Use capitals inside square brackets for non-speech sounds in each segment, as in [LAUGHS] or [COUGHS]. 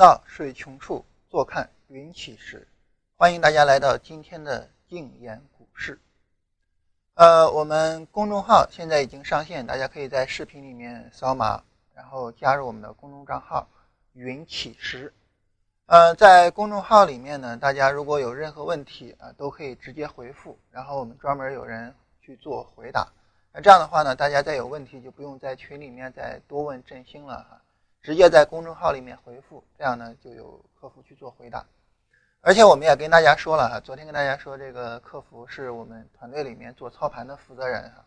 到水穷处，坐看云起时。欢迎大家来到今天的静言股市。呃，我们公众号现在已经上线，大家可以在视频里面扫码，然后加入我们的公众账号“云起时”。呃，在公众号里面呢，大家如果有任何问题啊，都可以直接回复，然后我们专门有人去做回答。那这样的话呢，大家再有问题就不用在群里面再多问振兴了哈。直接在公众号里面回复，这样呢就有客服去做回答。而且我们也跟大家说了哈，昨天跟大家说这个客服是我们团队里面做操盘的负责人哈，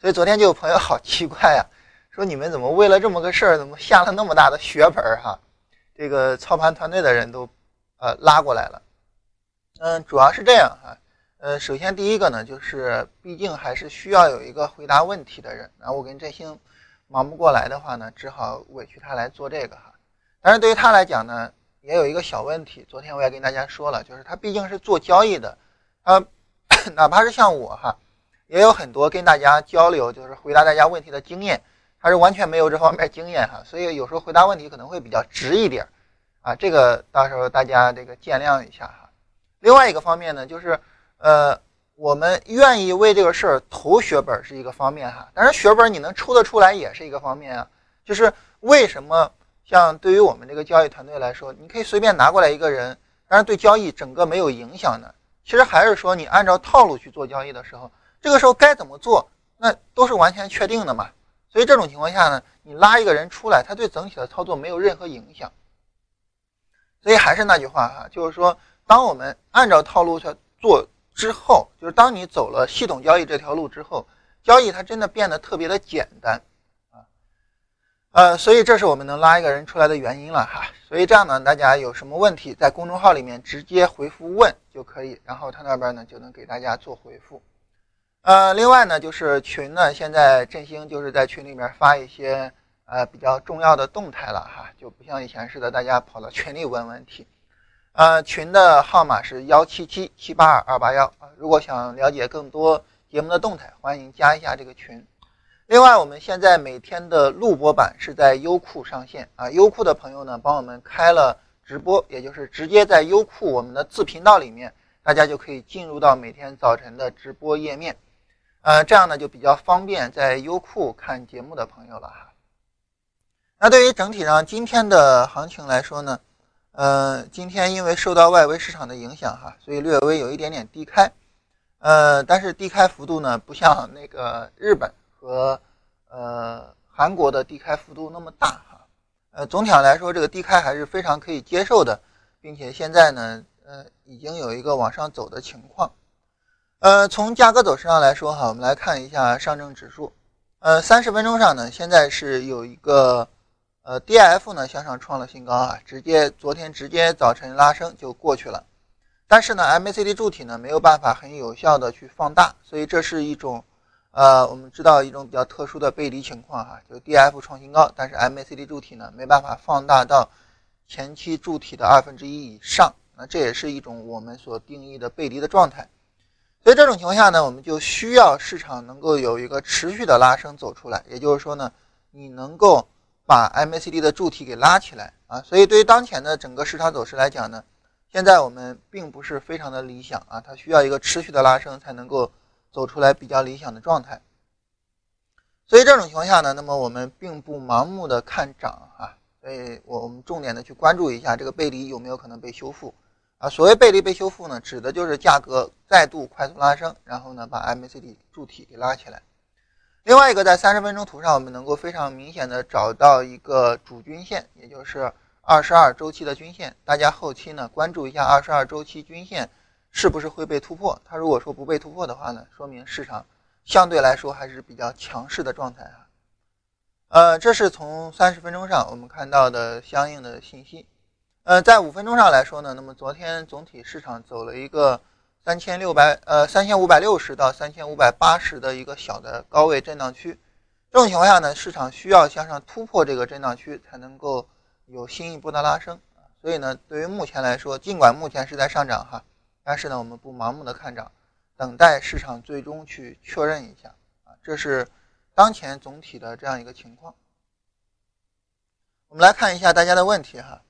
所以昨天就有朋友 [LAUGHS] 好奇怪呀，说你们怎么为了这么个事儿，怎么下了那么大的血本儿哈？这个操盘团队的人都呃拉过来了。嗯，主要是这样哈，呃，首先第一个呢，就是毕竟还是需要有一个回答问题的人，然后我跟振兴。忙不过来的话呢，只好委屈他来做这个哈。但是对于他来讲呢，也有一个小问题。昨天我也跟大家说了，就是他毕竟是做交易的，他 [COUGHS] 哪怕是像我哈，也有很多跟大家交流，就是回答大家问题的经验，他是完全没有这方面经验哈。所以有时候回答问题可能会比较直一点啊，这个到时候大家这个见谅一下哈。另外一个方面呢，就是呃。我们愿意为这个事儿投血本是一个方面哈，但是血本你能抽得出来也是一个方面啊。就是为什么像对于我们这个交易团队来说，你可以随便拿过来一个人，但是对交易整个没有影响的。其实还是说你按照套路去做交易的时候，这个时候该怎么做，那都是完全确定的嘛。所以这种情况下呢，你拉一个人出来，他对整体的操作没有任何影响。所以还是那句话哈，就是说，当我们按照套路去做。之后就是当你走了系统交易这条路之后，交易它真的变得特别的简单啊，呃，所以这是我们能拉一个人出来的原因了哈。所以这样呢，大家有什么问题在公众号里面直接回复问就可以，然后他那边呢就能给大家做回复。呃，另外呢就是群呢，现在振兴就是在群里面发一些呃比较重要的动态了哈，就不像以前似的大家跑到群里问问题。呃，群的号码是幺七七七八二二八幺啊。如果想了解更多节目的动态，欢迎加一下这个群。另外，我们现在每天的录播版是在优酷上线啊。优酷的朋友呢，帮我们开了直播，也就是直接在优酷我们的自频道里面，大家就可以进入到每天早晨的直播页面。呃，这样呢就比较方便在优酷看节目的朋友了哈。那对于整体上今天的行情来说呢？呃，今天因为受到外围市场的影响哈，所以略微有一点点低开，呃，但是低开幅度呢，不像那个日本和呃韩国的低开幅度那么大哈，呃，总体上来说，这个低开还是非常可以接受的，并且现在呢，呃，已经有一个往上走的情况，呃，从价格走势上来说哈，我们来看一下上证指数，呃，三十分钟上呢，现在是有一个。呃，D F 呢向上创了新高啊，直接昨天直接早晨拉升就过去了，但是呢，M A C D 柱体呢没有办法很有效的去放大，所以这是一种，呃，我们知道一种比较特殊的背离情况哈，就 D F 创新高，但是 M A C D 柱体呢没办法放大到前期柱体的二分之一以上，那这也是一种我们所定义的背离的状态，所以这种情况下呢，我们就需要市场能够有一个持续的拉升走出来，也就是说呢，你能够。把 MACD 的柱体给拉起来啊，所以对于当前的整个市场走势来讲呢，现在我们并不是非常的理想啊，它需要一个持续的拉升才能够走出来比较理想的状态。所以这种情况下呢，那么我们并不盲目的看涨啊，所以我我们重点的去关注一下这个背离有没有可能被修复啊。所谓背离被修复呢，指的就是价格再度快速拉升，然后呢把 MACD 柱体给拉起来。另外一个，在三十分钟图上，我们能够非常明显的找到一个主均线，也就是二十二周期的均线。大家后期呢关注一下二十二周期均线是不是会被突破。它如果说不被突破的话呢，说明市场相对来说还是比较强势的状态啊。呃，这是从三十分钟上我们看到的相应的信息。呃，在五分钟上来说呢，那么昨天总体市场走了一个。三千六百呃三千五百六十到三千五百八十的一个小的高位震荡区，这种情况下呢，市场需要向上突破这个震荡区才能够有新一波的拉升。所以呢，对于目前来说，尽管目前是在上涨哈，但是呢，我们不盲目的看涨，等待市场最终去确认一下啊。这是当前总体的这样一个情况。我们来看一下大家的问题哈。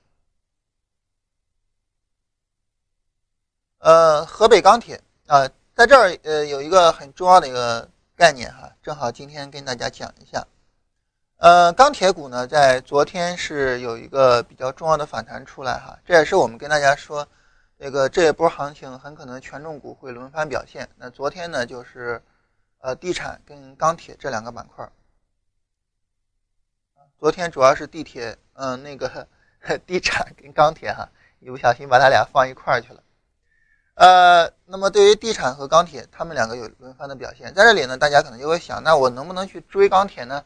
呃，河北钢铁啊，在这儿呃有一个很重要的一个概念哈，正好今天跟大家讲一下。呃，钢铁股呢，在昨天是有一个比较重要的反弹出来哈，这也是我们跟大家说，这个这一波行情很可能权重股会轮番表现。那昨天呢，就是呃地产跟钢铁这两个板块。昨天主要是地铁，嗯，那个 [LAUGHS] 地产跟钢铁哈，一不小心把它俩放一块儿去了。呃，那么对于地产和钢铁，他们两个有轮番的表现，在这里呢，大家可能就会想，那我能不能去追钢铁呢？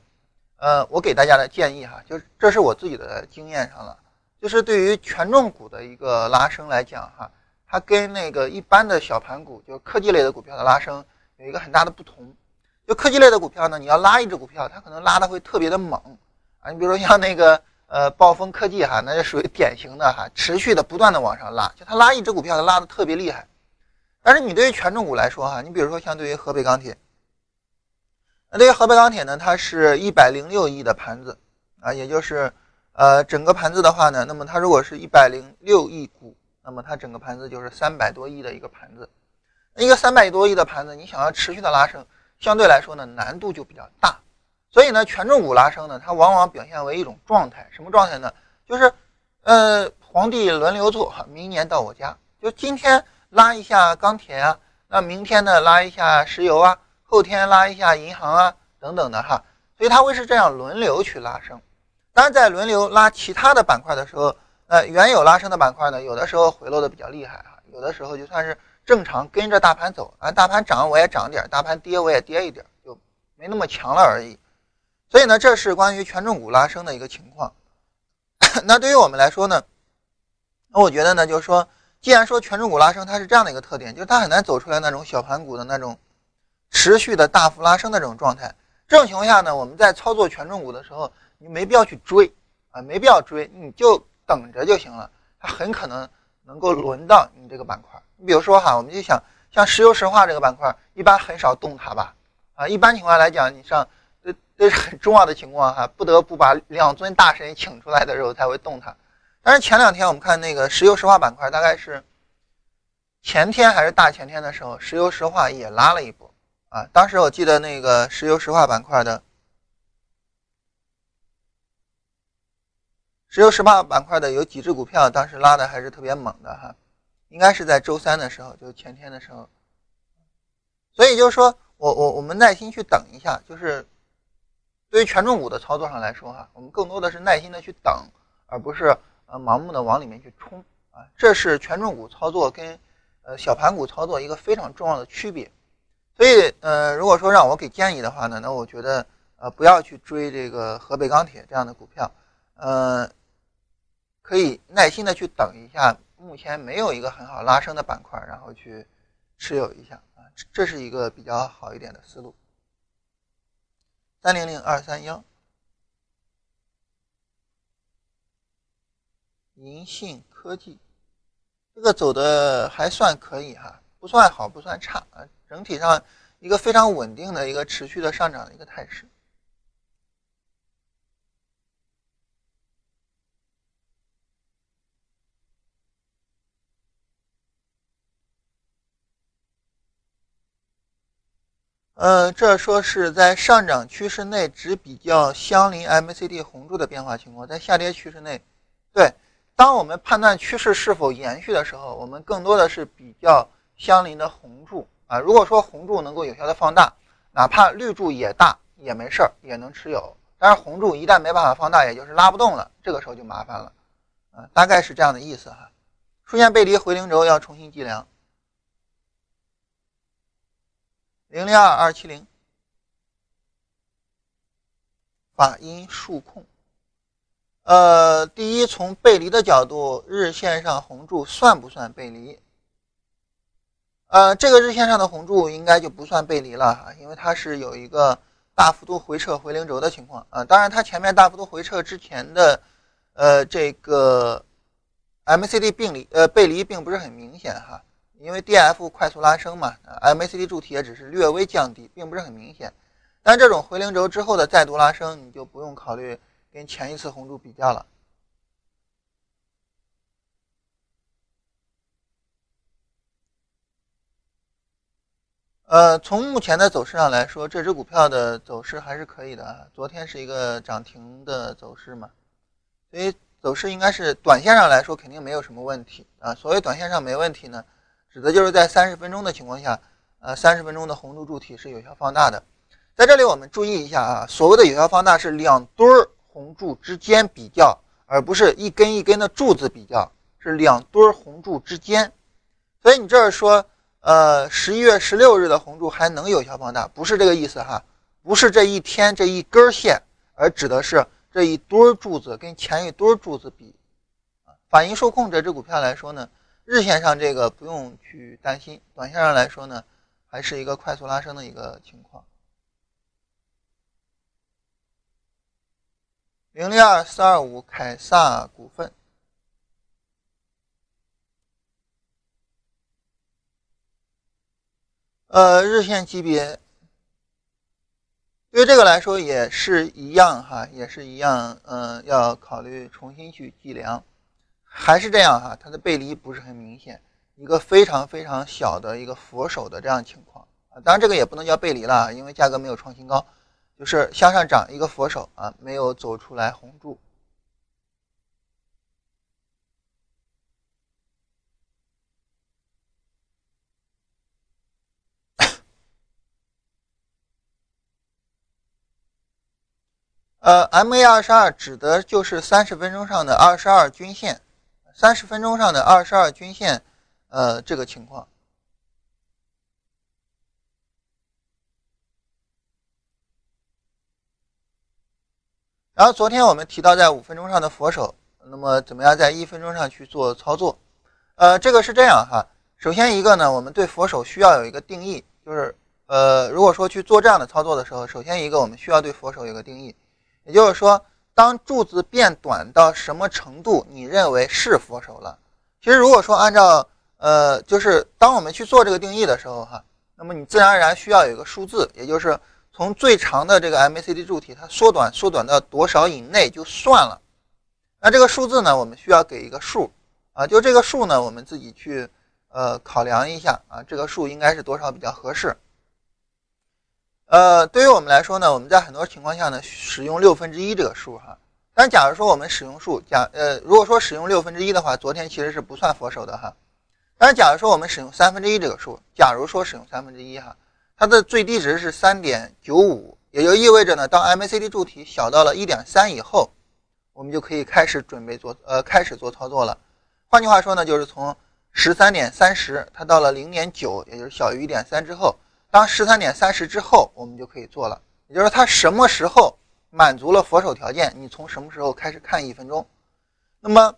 呃，我给大家的建议哈，就是这是我自己的经验上了，就是对于权重股的一个拉升来讲哈，它跟那个一般的小盘股，就科技类的股票的拉升有一个很大的不同。就科技类的股票呢，你要拉一只股票，它可能拉的会特别的猛啊。你比如说像那个呃暴风科技哈，那就属于典型的哈，持续的不断的往上拉，就它拉一只股票，它拉的特别厉害。但是你对于权重股来说哈，你比如说像对于河北钢铁。那对于河北钢铁呢，它是一百零六亿的盘子啊，也就是呃整个盘子的话呢，那么它如果是一百零六亿股，那么它整个盘子就是三百多亿的一个盘子。那一个三百多亿的盘子，你想要持续的拉升，相对来说呢难度就比较大。所以呢，权重股拉升呢，它往往表现为一种状态，什么状态呢？就是呃皇帝轮流坐，明年到我家，就今天拉一下钢铁啊，那明天呢拉一下石油啊。后天拉一下银行啊，等等的哈，所以它会是这样轮流去拉升。当然，在轮流拉其他的板块的时候，呃，原有拉升的板块呢，有的时候回落的比较厉害哈，有的时候就算是正常跟着大盘走啊，大盘涨我也涨点，大盘跌我也跌一点，就没那么强了而已。所以呢，这是关于权重股拉升的一个情况。[COUGHS] 那对于我们来说呢，那我觉得呢，就是说，既然说权重股拉升，它是这样的一个特点，就是它很难走出来那种小盘股的那种。持续的大幅拉升的这种状态，这种情况下呢，我们在操作权重股的时候，你没必要去追啊，没必要追，你就等着就行了。它很可能能够轮到你这个板块。你比如说哈，我们就想像石油石化这个板块，一般很少动它吧？啊，一般情况来讲，你像这这是很重要的情况哈，不得不把两尊大神请出来的时候才会动它。但是前两天我们看那个石油石化板块，大概是前天还是大前天的时候，石油石化也拉了一波。啊，当时我记得那个石油石化板块的，石油石化板块的有几只股票，当时拉的还是特别猛的哈，应该是在周三的时候，就前天的时候。所以就是说我我我们耐心去等一下，就是对于权重股的操作上来说哈，我们更多的是耐心的去等，而不是呃盲目的往里面去冲啊，这是权重股操作跟呃小盘股操作一个非常重要的区别。所以，呃，如果说让我给建议的话呢，那我觉得，呃，不要去追这个河北钢铁这样的股票，呃，可以耐心的去等一下，目前没有一个很好拉升的板块，然后去持有一下啊，这是一个比较好一点的思路。三零零二三幺，银信科技，这个走的还算可以哈，不算好，不算差啊。整体上一个非常稳定的一个持续的上涨的一个态势。呃，这说是在上涨趋势内只比较相邻 M C D 红柱的变化情况，在下跌趋势内，对，当我们判断趋势是否延续的时候，我们更多的是比较相邻的红柱。啊，如果说红柱能够有效的放大，哪怕绿柱也大也没事儿，也能持有。但是红柱一旦没办法放大，也就是拉不动了，这个时候就麻烦了。啊，大概是这样的意思哈。出现背离回零轴要重新计量。零零二二七零，法音数控。呃，第一，从背离的角度，日线上红柱算不算背离？呃，这个日线上的红柱应该就不算背离了哈，因为它是有一个大幅度回撤回零轴的情况啊。当然，它前面大幅度回撤之前的，呃，这个 M C D 并离呃背离并不是很明显哈，因为 DF 快速拉升嘛，MACD 柱体也只是略微降低，并不是很明显。但这种回零轴之后的再度拉升，你就不用考虑跟前一次红柱比较了。呃，从目前的走势上来说，这只股票的走势还是可以的啊。昨天是一个涨停的走势嘛，所以走势应该是短线上来说肯定没有什么问题啊。所谓短线上没问题呢，指的就是在三十分钟的情况下，呃，三十分钟的红柱柱体是有效放大的。在这里我们注意一下啊，所谓的有效放大是两堆儿红柱之间比较，而不是一根一根的柱子比较，是两堆儿红柱之间。所以你这儿说。呃，十一月十六日的红柱还能有效放大，不是这个意思哈，不是这一天这一根线，而指的是这一堆柱子跟前一堆柱子比。反应受控这只股票来说呢，日线上这个不用去担心，短线上来说呢，还是一个快速拉升的一个情况。零零二四二五凯撒股份。呃，日线级别，对于这个来说也是一样哈，也是一样，嗯，要考虑重新去计量，还是这样哈，它的背离不是很明显，一个非常非常小的一个佛手的这样情况啊，当然这个也不能叫背离了，因为价格没有创新高，就是向上涨一个佛手啊，没有走出来红柱。呃，MA 二十二指的就是三十分钟上的二十二均线，三十分钟上的二十二均线，呃，这个情况。然后昨天我们提到在五分钟上的佛手，那么怎么样在一分钟上去做操作？呃，这个是这样哈，首先一个呢，我们对佛手需要有一个定义，就是呃，如果说去做这样的操作的时候，首先一个我们需要对佛手有个定义。也就是说，当柱子变短到什么程度，你认为是佛手了？其实，如果说按照呃，就是当我们去做这个定义的时候，哈，那么你自然而然需要有一个数字，也就是从最长的这个 MACD 柱体它缩短缩短到多少以内就算了。那这个数字呢，我们需要给一个数啊，就这个数呢，我们自己去呃考量一下啊，这个数应该是多少比较合适。呃，对于我们来说呢，我们在很多情况下呢，使用六分之一这个数哈。但假如说我们使用数，假呃，如果说使用六分之一的话，昨天其实是不算佛手的哈。但是假如说我们使用三分之一这个数，假如说使用三分之一哈，它的最低值是三点九五，也就意味着呢，当 MACD 柱体小到了一点三以后，我们就可以开始准备做呃开始做操作了。换句话说呢，就是从十三点三十，它到了零点九，也就是小于一点三之后。当十三点三十之后，我们就可以做了。也就是它什么时候满足了佛手条件，你从什么时候开始看一分钟。那么，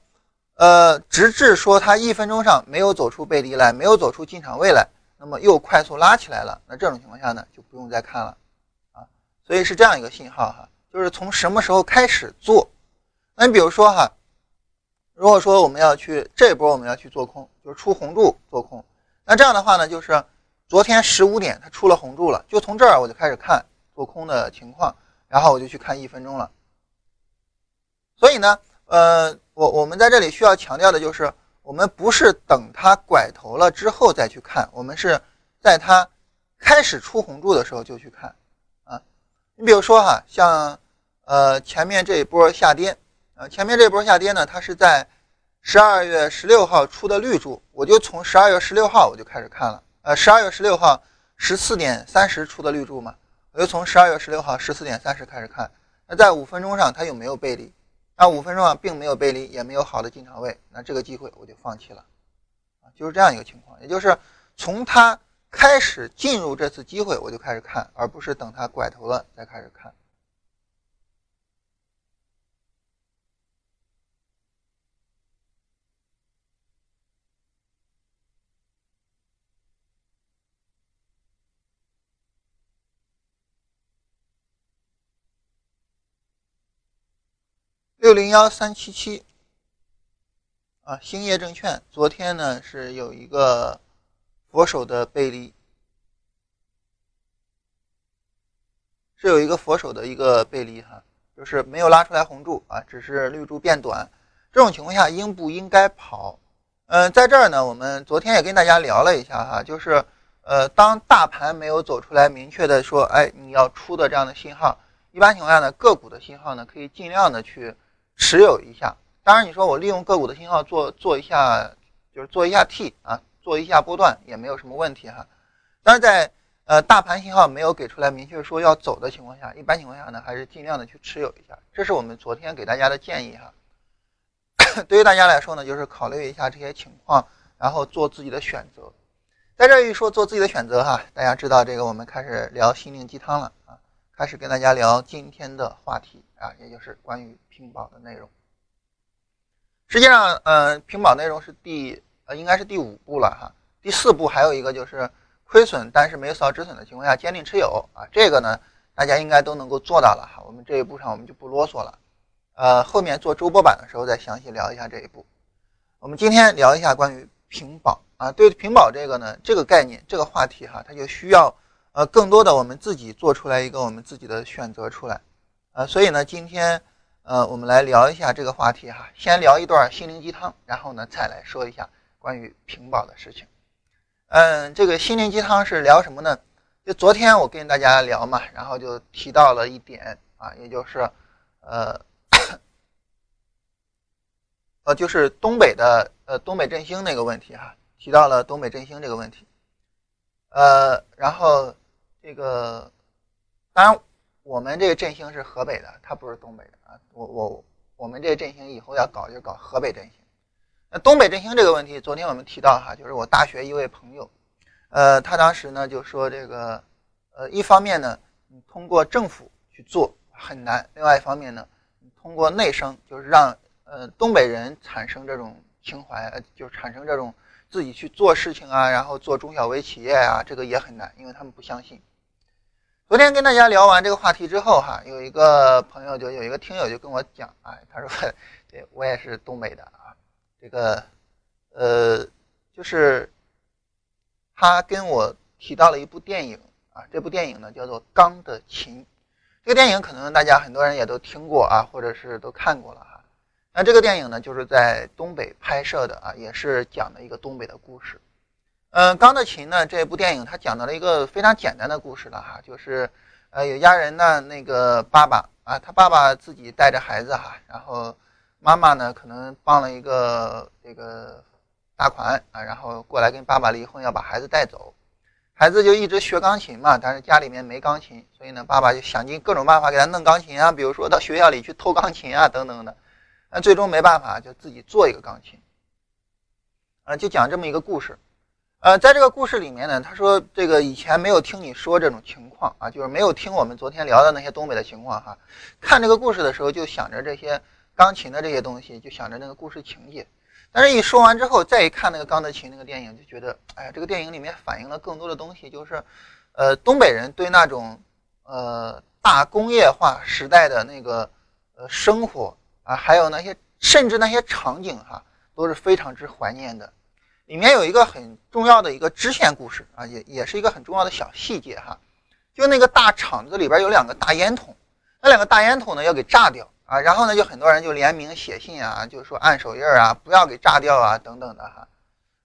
呃，直至说它一分钟上没有走出背离来，没有走出进场位来，那么又快速拉起来了。那这种情况下呢，就不用再看了啊。所以是这样一个信号哈，就是从什么时候开始做。那你比如说哈，如果说我们要去这一波我们要去做空，就是出红柱做空，那这样的话呢，就是。昨天十五点它出了红柱了，就从这儿我就开始看做空的情况，然后我就去看一分钟了。所以呢，呃，我我们在这里需要强调的就是，我们不是等它拐头了之后再去看，我们是在它开始出红柱的时候就去看啊。你比如说哈，像呃前面这一波下跌，呃前面这波下跌呢，它是在十二月十六号出的绿柱，我就从十二月十六号我就开始看了。呃，十二月十六号十四点三十出的绿柱嘛，我就从十二月十六号十四点三十开始看。那在五分钟上它有没有背离？那五分钟上并没有背离，也没有好的进场位，那这个机会我就放弃了。就是这样一个情况，也就是从它开始进入这次机会我就开始看，而不是等它拐头了再开始看。六零幺三七七啊，兴业证券昨天呢是有一个佛手的背离，是有一个佛手的一个背离哈，就是没有拉出来红柱啊，只是绿柱变短。这种情况下应不应该跑？嗯，在这儿呢，我们昨天也跟大家聊了一下哈，就是呃，当大盘没有走出来明确的说，哎，你要出的这样的信号，一般情况下呢，个股的信号呢，可以尽量的去持有一下。当然，你说我利用个股的信号做做一下，就是做一下 T 啊，做一下波段也没有什么问题哈。但是在呃大盘信号没有给出来明确说要走的情况下，一般情况下呢，还是尽量的去持有一下。这是我们昨天给大家的建议哈。[COUGHS] 对于大家来说呢，就是考虑一下这些情况，然后做自己的选择。在这一说做自己的选择哈，大家知道这个我们开始聊心灵鸡汤了，开始跟大家聊今天的话题啊，也就是关于平保的内容。实际上，嗯，平保内容是第呃应该是第五步了哈，第四步还有一个就是亏损但是没有扫止损的情况下坚定持有啊，这个呢大家应该都能够做到了哈，我们这一步上我们就不啰嗦了，呃，后面做周播版的时候再详细聊一下这一步。我们今天聊一下关于平保。啊，对平保这个呢，这个概念，这个话题哈，它就需要呃更多的我们自己做出来一个我们自己的选择出来，呃，所以呢，今天呃我们来聊一下这个话题哈，先聊一段心灵鸡汤，然后呢再来说一下关于屏保的事情。嗯，这个心灵鸡汤是聊什么呢？就昨天我跟大家聊嘛，然后就提到了一点啊，也就是呃呃就是东北的呃东北振兴那个问题哈。提到了东北振兴这个问题，呃，然后这个当然我们这个振兴是河北的，它不是东北的啊。我我我们这个振兴以后要搞就搞河北振兴。那东北振兴这个问题，昨天我们提到哈，就是我大学一位朋友，呃，他当时呢就说这个，呃，一方面呢，你通过政府去做很难；另外一方面呢，通过内生，就是让呃东北人产生这种情怀，呃就产生这种。自己去做事情啊，然后做中小微企业啊，这个也很难，因为他们不相信。昨天跟大家聊完这个话题之后，哈，有一个朋友就有一个听友就跟我讲，哎，他说，[LAUGHS] 对我也是东北的啊，这个，呃，就是他跟我提到了一部电影啊，这部电影呢叫做《钢的琴》，这个电影可能大家很多人也都听过啊，或者是都看过了哈。那这个电影呢，就是在东北拍摄的啊，也是讲的一个东北的故事。嗯，《钢的琴》呢，这部电影它讲到了一个非常简单的故事了哈，就是呃，有家人呢，那个爸爸啊，他爸爸自己带着孩子哈，然后妈妈呢，可能帮了一个这个大款啊，然后过来跟爸爸离婚，要把孩子带走，孩子就一直学钢琴嘛，但是家里面没钢琴，所以呢，爸爸就想尽各种办法给他弄钢琴啊，比如说到学校里去偷钢琴啊，等等的。那最终没办法，就自己做一个钢琴，啊，就讲这么一个故事，呃，在这个故事里面呢，他说这个以前没有听你说这种情况啊，就是没有听我们昨天聊的那些东北的情况哈。看这个故事的时候，就想着这些钢琴的这些东西，就想着那个故事情节。但是，一说完之后，再一看那个钢的琴那个电影，就觉得，哎呀，这个电影里面反映了更多的东西，就是，呃，东北人对那种呃大工业化时代的那个呃生活。啊，还有那些，甚至那些场景哈，都是非常之怀念的。里面有一个很重要的一个支线故事啊，也也是一个很重要的小细节哈。就那个大厂子里边有两个大烟筒，那两个大烟筒呢要给炸掉啊，然后呢就很多人就联名写信啊，就是说按手印啊，不要给炸掉啊等等的哈。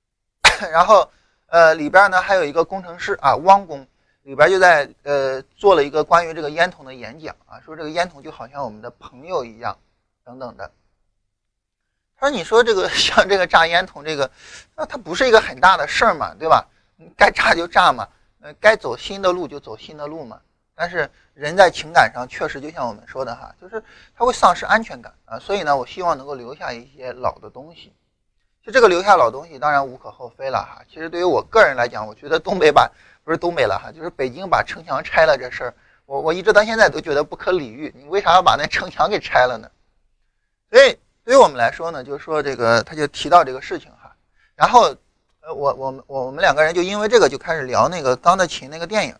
[COUGHS] 然后呃里边呢还有一个工程师啊，汪工里边就在呃做了一个关于这个烟筒的演讲啊，说这个烟筒就好像我们的朋友一样。等等的，他说：“你说这个 [LAUGHS] 像这个炸烟筒，这个那它不是一个很大的事儿嘛，对吧？该炸就炸嘛，呃，该走新的路就走新的路嘛。但是人在情感上确实就像我们说的哈，就是他会丧失安全感啊。所以呢，我希望能够留下一些老的东西。就这个留下老东西，当然无可厚非了哈。其实对于我个人来讲，我觉得东北把不是东北了哈，就是北京把城墙拆了这事儿，我我一直到现在都觉得不可理喻。你为啥要把那城墙给拆了呢？”所以，对于我们来说呢，就是说这个，他就提到这个事情哈。然后，呃，我我们我们两个人就因为这个就开始聊那个《钢的琴》那个电影。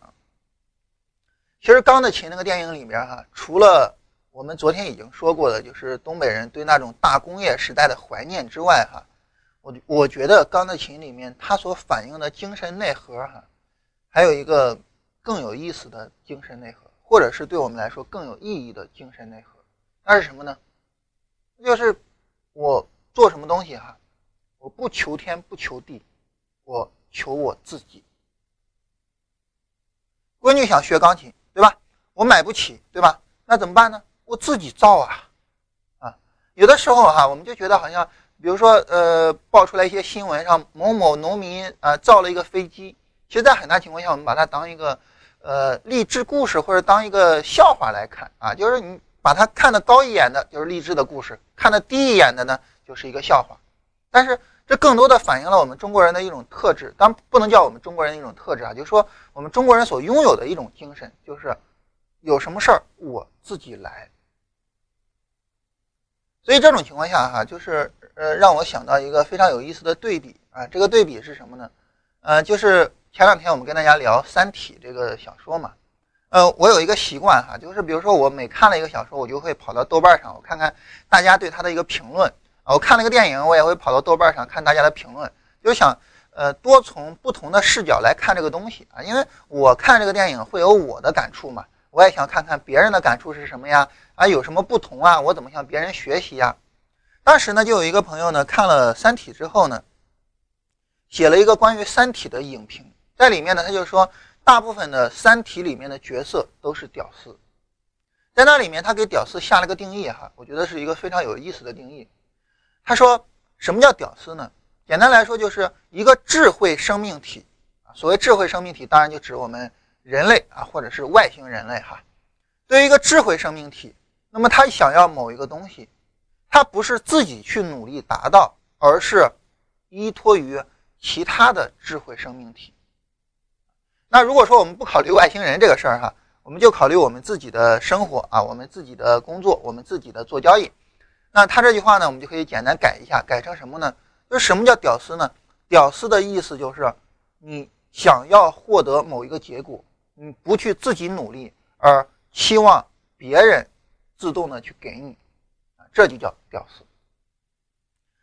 其实，《钢的琴》那个电影里面哈，除了我们昨天已经说过的，就是东北人对那种大工业时代的怀念之外哈，我我觉得《钢的琴》里面它所反映的精神内核哈，还有一个更有意思的精神内核，或者是对我们来说更有意义的精神内核，那是什么呢？就是我做什么东西哈，我不求天不求地，我求我自己。闺女想学钢琴，对吧？我买不起，对吧？那怎么办呢？我自己造啊，啊，有的时候哈，我们就觉得好像，比如说，呃，爆出来一些新闻上某某农民啊造了一个飞机，其实，在很大情况下，我们把它当一个呃励志故事或者当一个笑话来看啊，就是你把它看得高一眼的，就是励志的故事；看得低一眼的呢，就是一个笑话。但是。这更多的反映了我们中国人的一种特质，当然不能叫我们中国人一种特质啊，就是说我们中国人所拥有的一种精神，就是有什么事儿我自己来。所以这种情况下哈，就是呃让我想到一个非常有意思的对比啊，这个对比是什么呢？呃，就是前两天我们跟大家聊《三体》这个小说嘛，呃，我有一个习惯哈，就是比如说我每看了一个小说，我就会跑到豆瓣上，我看看大家对它的一个评论啊。我看了个电影，我也会跑到豆瓣上看大家的评论，就想呃多从不同的视角来看这个东西啊，因为我看这个电影会有我的感触嘛，我也想看看别人的感触是什么呀，啊有什么不同啊，我怎么向别人学习呀？当时呢就有一个朋友呢看了《三体》之后呢，写了一个关于《三体》的影评，在里面呢他就说，大部分的《三体》里面的角色都是屌丝，在那里面他给屌丝下了个定义哈，我觉得是一个非常有意思的定义。他说：“什么叫屌丝呢？简单来说，就是一个智慧生命体啊。所谓智慧生命体，当然就指我们人类啊，或者是外星人类哈。对于一个智慧生命体，那么他想要某一个东西，他不是自己去努力达到，而是依托于其他的智慧生命体。那如果说我们不考虑外星人这个事儿哈，我们就考虑我们自己的生活啊，我们自己的工作，我们自己的做交易。”那他这句话呢，我们就可以简单改一下，改成什么呢？就是什么叫屌丝呢？屌丝的意思就是，你想要获得某一个结果，你不去自己努力，而期望别人自动的去给你，这就叫屌丝。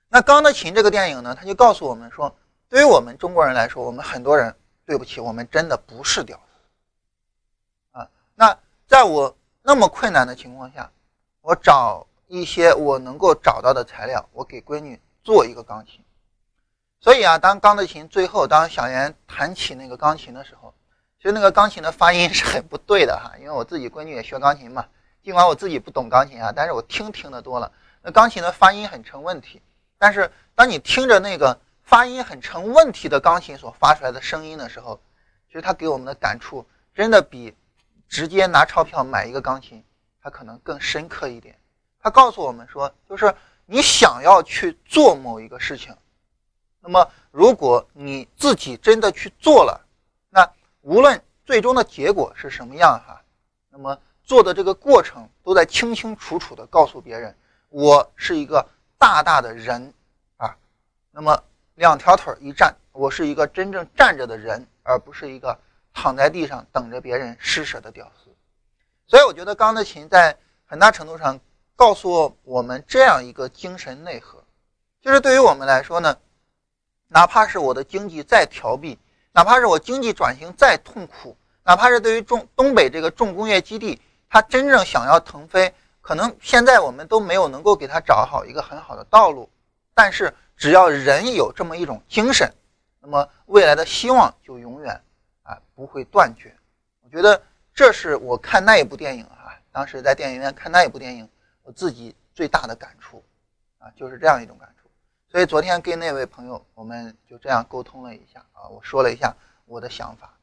那《钢的琴》这个电影呢，他就告诉我们说，对于我们中国人来说，我们很多人，对不起，我们真的不是屌丝，啊，那在我那么困难的情况下，我找。一些我能够找到的材料，我给闺女做一个钢琴。所以啊，当钢的琴最后，当小妍弹起那个钢琴的时候，其实那个钢琴的发音是很不对的哈。因为我自己闺女也学钢琴嘛，尽管我自己不懂钢琴啊，但是我听听的多了，那钢琴的发音很成问题。但是当你听着那个发音很成问题的钢琴所发出来的声音的时候，其实它给我们的感触真的比直接拿钞票买一个钢琴，它可能更深刻一点。他告诉我们说，就是你想要去做某一个事情，那么如果你自己真的去做了，那无论最终的结果是什么样哈，那么做的这个过程都在清清楚楚地告诉别人，我是一个大大的人啊，那么两条腿一站，我是一个真正站着的人，而不是一个躺在地上等着别人施舍的屌丝。所以我觉得钢的琴在很大程度上。告诉我们这样一个精神内核，就是对于我们来说呢，哪怕是我的经济再调弊，哪怕是我经济转型再痛苦，哪怕是对于重东北这个重工业基地，它真正想要腾飞，可能现在我们都没有能够给它找好一个很好的道路。但是只要人有这么一种精神，那么未来的希望就永远啊不会断绝。我觉得这是我看那一部电影啊，当时在电影院看那一部电影。我自己最大的感触，啊，就是这样一种感触。所以昨天跟那位朋友，我们就这样沟通了一下啊，我说了一下我的想法。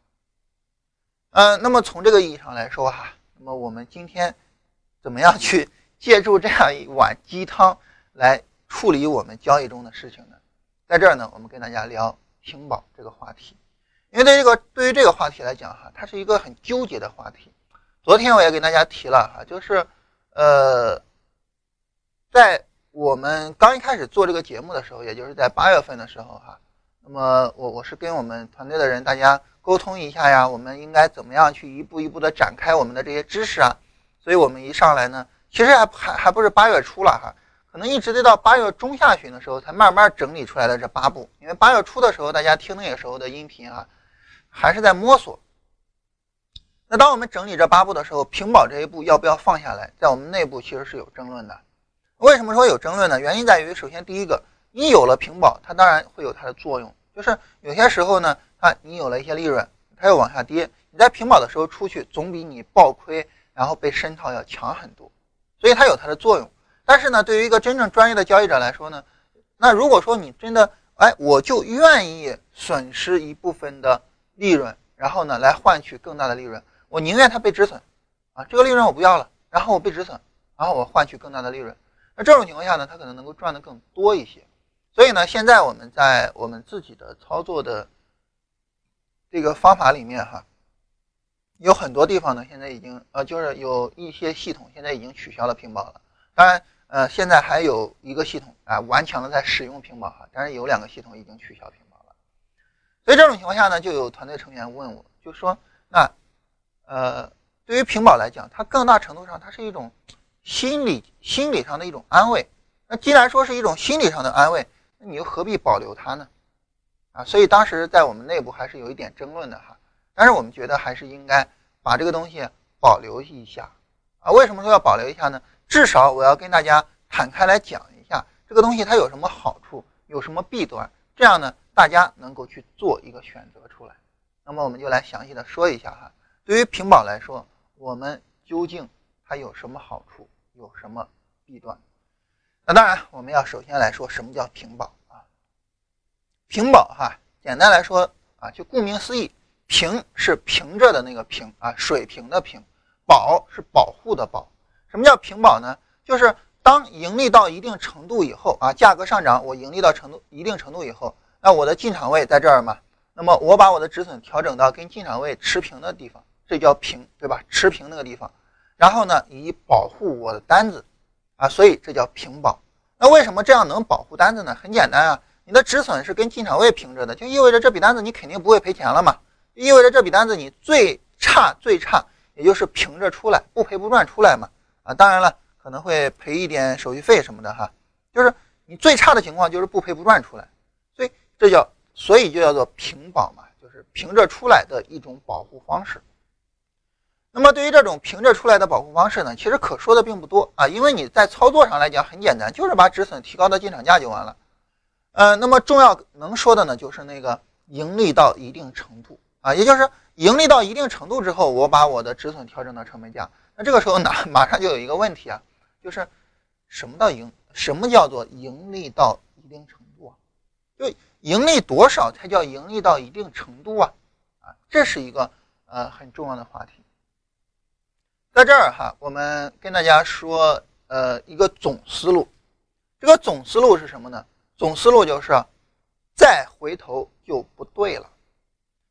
嗯，那么从这个意义上来说哈，那么我们今天怎么样去借助这样一碗鸡汤来处理我们交易中的事情呢？在这儿呢，我们跟大家聊停保这个话题，因为对这个对于这个话题来讲哈，它是一个很纠结的话题。昨天我也给大家提了哈，就是呃。在我们刚一开始做这个节目的时候，也就是在八月份的时候，哈，那么我我是跟我们团队的人大家沟通一下呀，我们应该怎么样去一步一步的展开我们的这些知识啊？所以我们一上来呢，其实还还还不是八月初了哈，可能一直得到八月中下旬的时候才慢慢整理出来的这八步，因为八月初的时候大家听那个时候的音频啊，还是在摸索。那当我们整理这八步的时候，平保这一步要不要放下来，在我们内部其实是有争论的。为什么说有争论呢？原因在于，首先第一个，你有了平保，它当然会有它的作用。就是有些时候呢，它你有了一些利润，它又往下跌；你在平保的时候出去，总比你爆亏然后被深套要强很多，所以它有它的作用。但是呢，对于一个真正专业的交易者来说呢，那如果说你真的哎，我就愿意损失一部分的利润，然后呢来换取更大的利润，我宁愿它被止损啊，这个利润我不要了，然后我被止损，然后我换取更大的利润。那这种情况下呢，它可能能够赚的更多一些。所以呢，现在我们在我们自己的操作的这个方法里面哈，有很多地方呢，现在已经呃，就是有一些系统现在已经取消了平保了。当然，呃，现在还有一个系统啊，顽强的在使用平保哈，但是有两个系统已经取消平保了。所以这种情况下呢，就有团队成员问我，就说那呃，对于平保来讲，它更大程度上它是一种心理心理上的一种安慰。那既然说是一种心理上的安慰，那你又何必保留它呢？啊，所以当时在我们内部还是有一点争论的哈。但是我们觉得还是应该把这个东西保留一下啊。为什么说要保留一下呢？至少我要跟大家坦开来讲一下这个东西它有什么好处，有什么弊端，这样呢大家能够去做一个选择出来。那么我们就来详细的说一下哈。对于平保来说，我们究竟它有什么好处，有什么弊端？那当然，我们要首先来说什么叫平保啊？平保哈，简单来说啊，就顾名思义，平是平着的那个平啊，水平的平，保是保护的保。什么叫平保呢？就是当盈利到一定程度以后啊，价格上涨，我盈利到程度一定程度以后，那我的进场位在这儿嘛，那么我把我的止损调整到跟进场位持平的地方，这叫平，对吧？持平那个地方，然后呢，以保护我的单子。啊，所以这叫平保。那为什么这样能保护单子呢？很简单啊，你的止损是跟进场位平着的，就意味着这笔单子你肯定不会赔钱了嘛。意味着这笔单子你最差最差也就是平着出来，不赔不赚出来嘛。啊，当然了，可能会赔一点手续费什么的哈。就是你最差的情况就是不赔不赚出来，所以这叫所以就叫做平保嘛，就是平着出来的一种保护方式。那么对于这种平着出来的保护方式呢，其实可说的并不多啊，因为你在操作上来讲很简单，就是把止损提高到进场价就完了。呃，那么重要能说的呢，就是那个盈利到一定程度啊，也就是盈利到一定程度之后，我把我的止损调整到成本价。那这个时候呢，[LAUGHS] 马上就有一个问题啊，就是什么到盈，什么叫做盈利到一定程度啊？就盈利多少才叫盈利到一定程度啊？啊，这是一个呃很重要的话题。在这儿哈，我们跟大家说，呃，一个总思路。这个总思路是什么呢？总思路就是，再回头就不对了。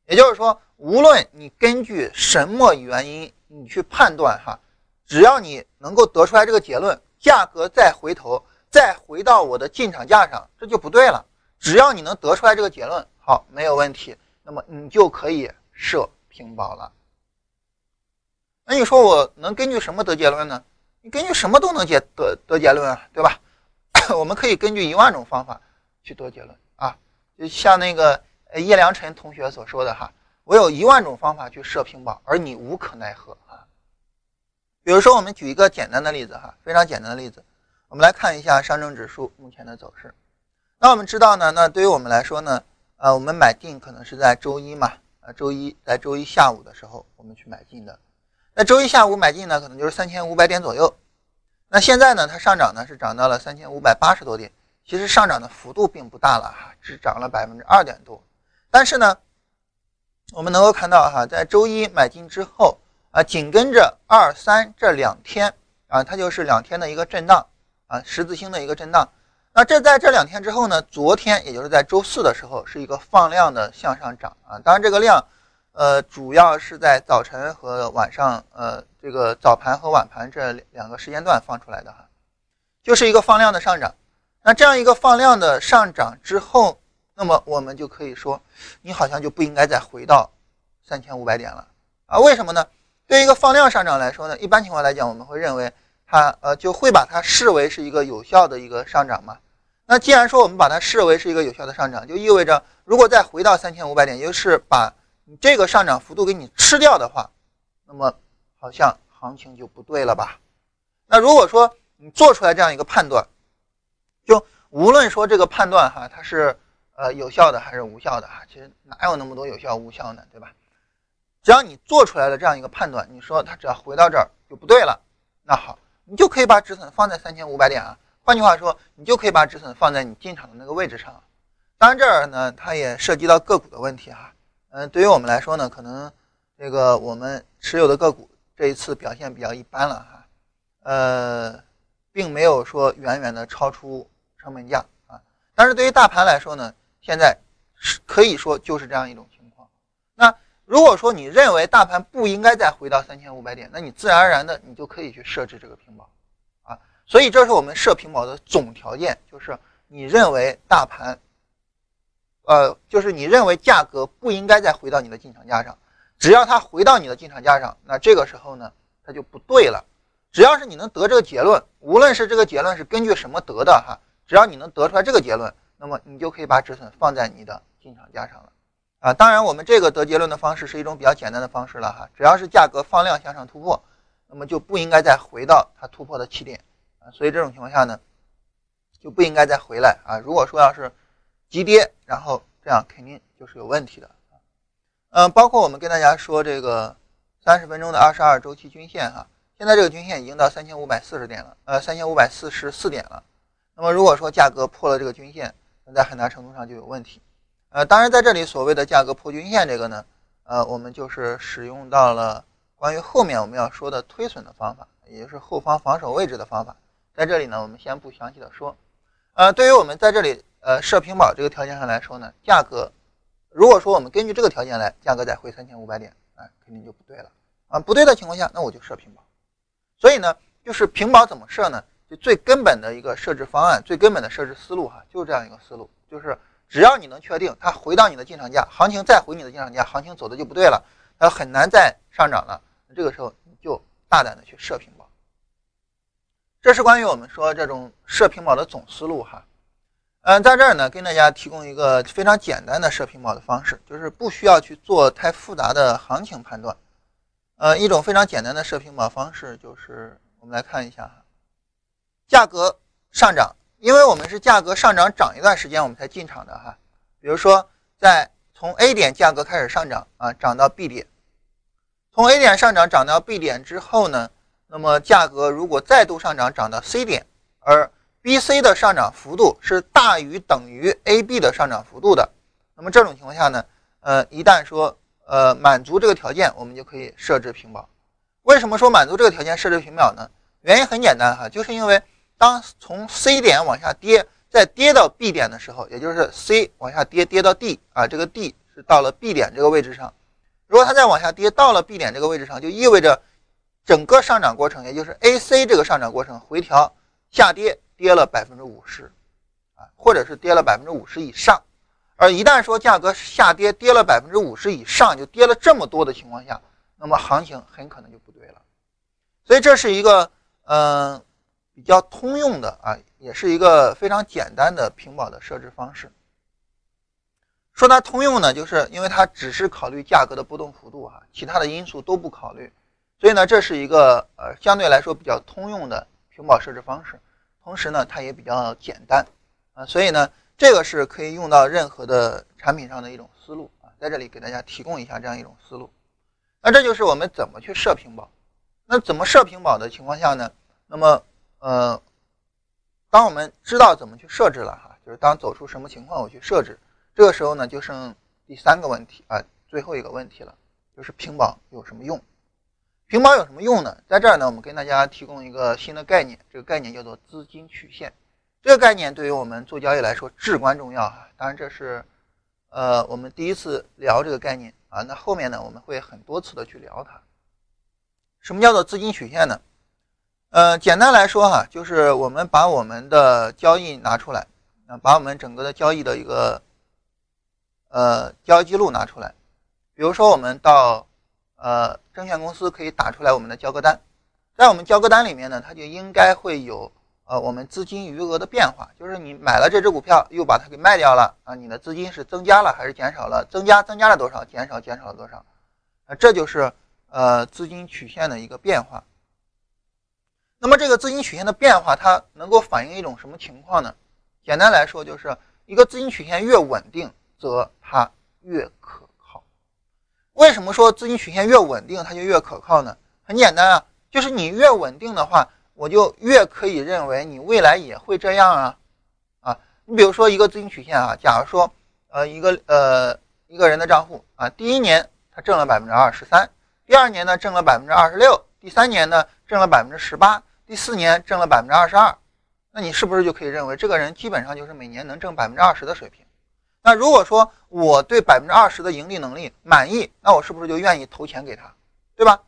也就是说，无论你根据什么原因，你去判断哈，只要你能够得出来这个结论，价格再回头，再回到我的进场价上，这就不对了。只要你能得出来这个结论，好，没有问题，那么你就可以设平保了。那你说我能根据什么得结论呢？你根据什么都能结得得结论啊，对吧？[COUGHS] 我们可以根据一万种方法去得结论啊，就像那个叶良辰同学所说的哈，我有一万种方法去设平保，而你无可奈何。比如说，我们举一个简单的例子哈，非常简单的例子，我们来看一下上证指数目前的走势。那我们知道呢，那对于我们来说呢，呃，我们买进可能是在周一嘛，啊，周一在周一下午的时候我们去买进的。那周一下午买进呢，可能就是三千五百点左右。那现在呢，它上涨呢是涨到了三千五百八十多点，其实上涨的幅度并不大了哈，只涨了百分之二点多。但是呢，我们能够看到哈，在周一买进之后啊，紧跟着二三这两天啊，它就是两天的一个震荡啊，十字星的一个震荡。那这在这两天之后呢，昨天也就是在周四的时候是一个放量的向上涨啊，当然这个量。呃，主要是在早晨和晚上，呃，这个早盘和晚盘这两个时间段放出来的哈，就是一个放量的上涨。那这样一个放量的上涨之后，那么我们就可以说，你好像就不应该再回到三千五百点了啊？为什么呢？对于一个放量上涨来说呢，一般情况来讲，我们会认为它呃就会把它视为是一个有效的一个上涨嘛。那既然说我们把它视为是一个有效的上涨，就意味着如果再回到三千五百点，也就是把你这个上涨幅度给你吃掉的话，那么好像行情就不对了吧？那如果说你做出来这样一个判断，就无论说这个判断哈，它是呃有效的还是无效的哈，其实哪有那么多有效无效呢，对吧？只要你做出来了这样一个判断，你说它只要回到这儿就不对了，那好，你就可以把止损放在三千五百点啊。换句话说，你就可以把止损放在你进场的那个位置上。当然这儿呢，它也涉及到个股的问题哈。嗯，对于我们来说呢，可能这个我们持有的个股这一次表现比较一般了哈。呃，并没有说远远的超出成本价啊。但是对于大盘来说呢，现在是可以说就是这样一种情况。那如果说你认为大盘不应该再回到三千五百点，那你自然而然的你就可以去设置这个平保。啊所以这是我们设平保的总条件，就是你认为大盘，呃，就是你认为价格不应该再回到你的进场价上，只要它回到你的进场价上，那这个时候呢，它就不对了。只要是你能得这个结论，无论是这个结论是根据什么得的哈，只要你能得出来这个结论，那么你就可以把止损放在你的进场价上了。啊，当然我们这个得结论的方式是一种比较简单的方式了哈，只要是价格放量向上突破，那么就不应该再回到它突破的起点啊。所以这种情况下呢，就不应该再回来啊。如果说要是急跌，然后这样肯定就是有问题的嗯，包括我们跟大家说这个三十分钟的二十二周期均线哈，现在这个均线已经到三千五百四十点了，呃，三千五百四十四点了。那么如果说价格破了这个均线，那在很大程度上就有问题。呃，当然在这里所谓的价格破均线这个呢，呃，我们就是使用到了关于后面我们要说的推损的方法，也就是后方防守位置的方法。在这里呢，我们先不详细的说。呃，对于我们在这里呃设平保这个条件上来说呢，价格如果说我们根据这个条件来，价格再回三千五百点，啊，肯定就不对了啊。不对的情况下，那我就设平保。所以呢，就是平保怎么设呢？就最根本的一个设置方案，最根本的设置思路哈，就是这样一个思路，就是只要你能确定它回到你的进场价，行情再回你的进场价，行情走的就不对了，它很难再上涨了，这个时候你就大胆的去设平保。这是关于我们说这种设平保的总思路哈，嗯，在这儿呢，跟大家提供一个非常简单的设平保的方式，就是不需要去做太复杂的行情判断，呃，一种非常简单的设平保方式就是我们来看一下哈，价格上涨，因为我们是价格上涨涨一段时间我们才进场的哈，比如说在从 A 点价格开始上涨啊，涨到 B 点，从 A 点上涨涨到 B 点之后呢？那么价格如果再度上涨，涨到 C 点，而 B、C 的上涨幅度是大于等于 A、B 的上涨幅度的，那么这种情况下呢，呃，一旦说呃满足这个条件，我们就可以设置平保。为什么说满足这个条件设置平保呢？原因很简单哈，就是因为当从 C 点往下跌，再跌到 B 点的时候，也就是 C 往下跌，跌到 D 啊，这个 D 是到了 B 点这个位置上，如果它再往下跌到了 B 点这个位置上，就意味着。整个上涨过程，也就是 A、C 这个上涨过程回调下跌跌了百分之五十，啊，或者是跌了百分之五十以上。而一旦说价格下跌跌了百分之五十以上，就跌了这么多的情况下，那么行情很可能就不对了。所以这是一个嗯比较通用的啊，也是一个非常简单的屏保的设置方式。说它通用呢，就是因为它只是考虑价格的波动幅度哈，其他的因素都不考虑。所以呢，这是一个呃相对来说比较通用的屏保设置方式，同时呢，它也比较简单啊，所以呢，这个是可以用到任何的产品上的一种思路啊，在这里给大家提供一下这样一种思路。那这就是我们怎么去设屏保。那怎么设屏保的情况下呢？那么呃，当我们知道怎么去设置了哈，就是当走出什么情况我去设置，这个时候呢，就剩第三个问题啊，最后一个问题了，就是平保有什么用？平保有什么用呢？在这儿呢，我们跟大家提供一个新的概念，这个概念叫做资金曲线。这个概念对于我们做交易来说至关重要啊！当然这是，呃，我们第一次聊这个概念啊。那后面呢，我们会很多次的去聊它。什么叫做资金曲线呢？呃，简单来说哈，就是我们把我们的交易拿出来，啊，把我们整个的交易的一个，呃，交易记录拿出来，比如说我们到。呃，证券公司可以打出来我们的交割单，在我们交割单里面呢，它就应该会有呃我们资金余额的变化，就是你买了这只股票又把它给卖掉了啊，你的资金是增加了还是减少了？增加增加了多少？减少减少了多少？啊，这就是呃资金曲线的一个变化。那么这个资金曲线的变化，它能够反映一种什么情况呢？简单来说，就是一个资金曲线越稳定，则它越可靠。为什么说资金曲线越稳定它就越可靠呢？很简单啊，就是你越稳定的话，我就越可以认为你未来也会这样啊啊！你比如说一个资金曲线啊，假如说呃一个呃一个人的账户啊，第一年他挣了百分之二十三，第二年呢挣了百分之二十六，第三年呢挣了百分之十八，第四年挣了百分之二十二，那你是不是就可以认为这个人基本上就是每年能挣百分之二十的水平？那如果说我对百分之二十的盈利能力满意，那我是不是就愿意投钱给他，对吧？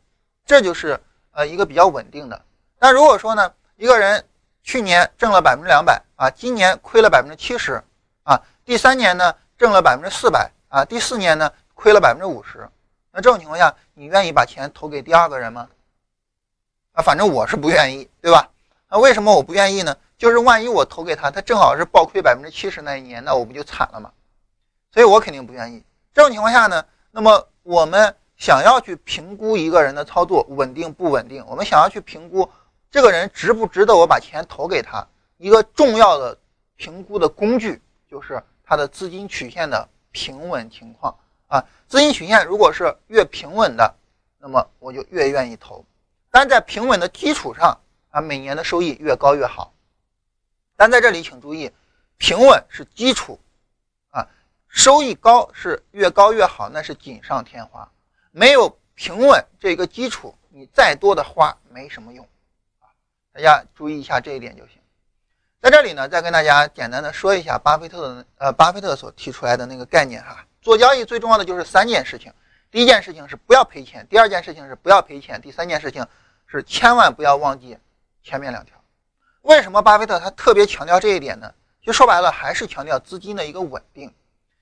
这就是呃一个比较稳定的。那如果说呢，一个人去年挣了百分之两百啊，今年亏了百分之七十啊，第三年呢挣了百分之四百啊，第四年呢亏了百分之五十，那这种情况下，你愿意把钱投给第二个人吗？啊，反正我是不愿意，对吧？那为什么我不愿意呢？就是万一我投给他，他正好是暴亏百分之七十那一年，那我不就惨了吗？所以我肯定不愿意。这种情况下呢，那么我们想要去评估一个人的操作稳定不稳定，我们想要去评估这个人值不值得我把钱投给他，一个重要的评估的工具就是他的资金曲线的平稳情况啊。资金曲线如果是越平稳的，那么我就越愿意投。但在平稳的基础上啊，每年的收益越高越好。但在这里请注意，平稳是基础啊。收益高是越高越好，那是锦上添花。没有平稳这个基础，你再多的花没什么用啊！大家注意一下这一点就行。在这里呢，再跟大家简单的说一下巴菲特的呃，巴菲特所提出来的那个概念哈。做交易最重要的就是三件事情：第一件事情是不要赔钱；第二件事情是不要赔钱；第三件事情是千万不要忘记前面两条。为什么巴菲特他特别强调这一点呢？就说白了，还是强调资金的一个稳定。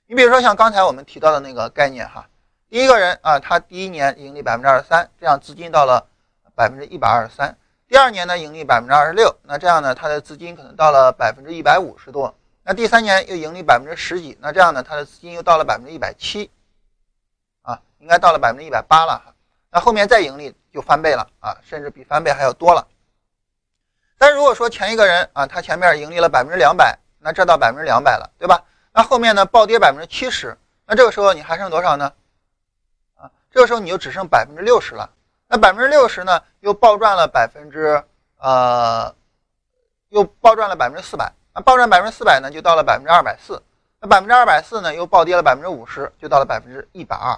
你比如说像刚才我们提到的那个概念哈，第一个人啊，他第一年盈利百分之二十三，这样资金到了百分之一百二十三。第二年呢，盈利百分之二十六，那这样呢，他的资金可能到了百分之一百五十多。那第三年又盈利百分之十几，那这样呢，他的资金又到了百分之一百七，啊，应该到了百分之一百八了哈。那后面再盈利就翻倍了啊，甚至比翻倍还要多了。但如果说前一个人啊，他前面盈利了百分之两百，那这到百分之两百了，对吧？那后面呢？暴跌百分之七十，那这个时候你还剩多少呢？啊，这个时候你就只剩百分之六十了。那百分之六十呢，又暴赚了百分之呃，又暴赚了百分之四百。那暴赚百分之四百呢，就到了百分之二百四。那百分之二百四呢，又暴跌了百分之五十，就到了百分之一百二。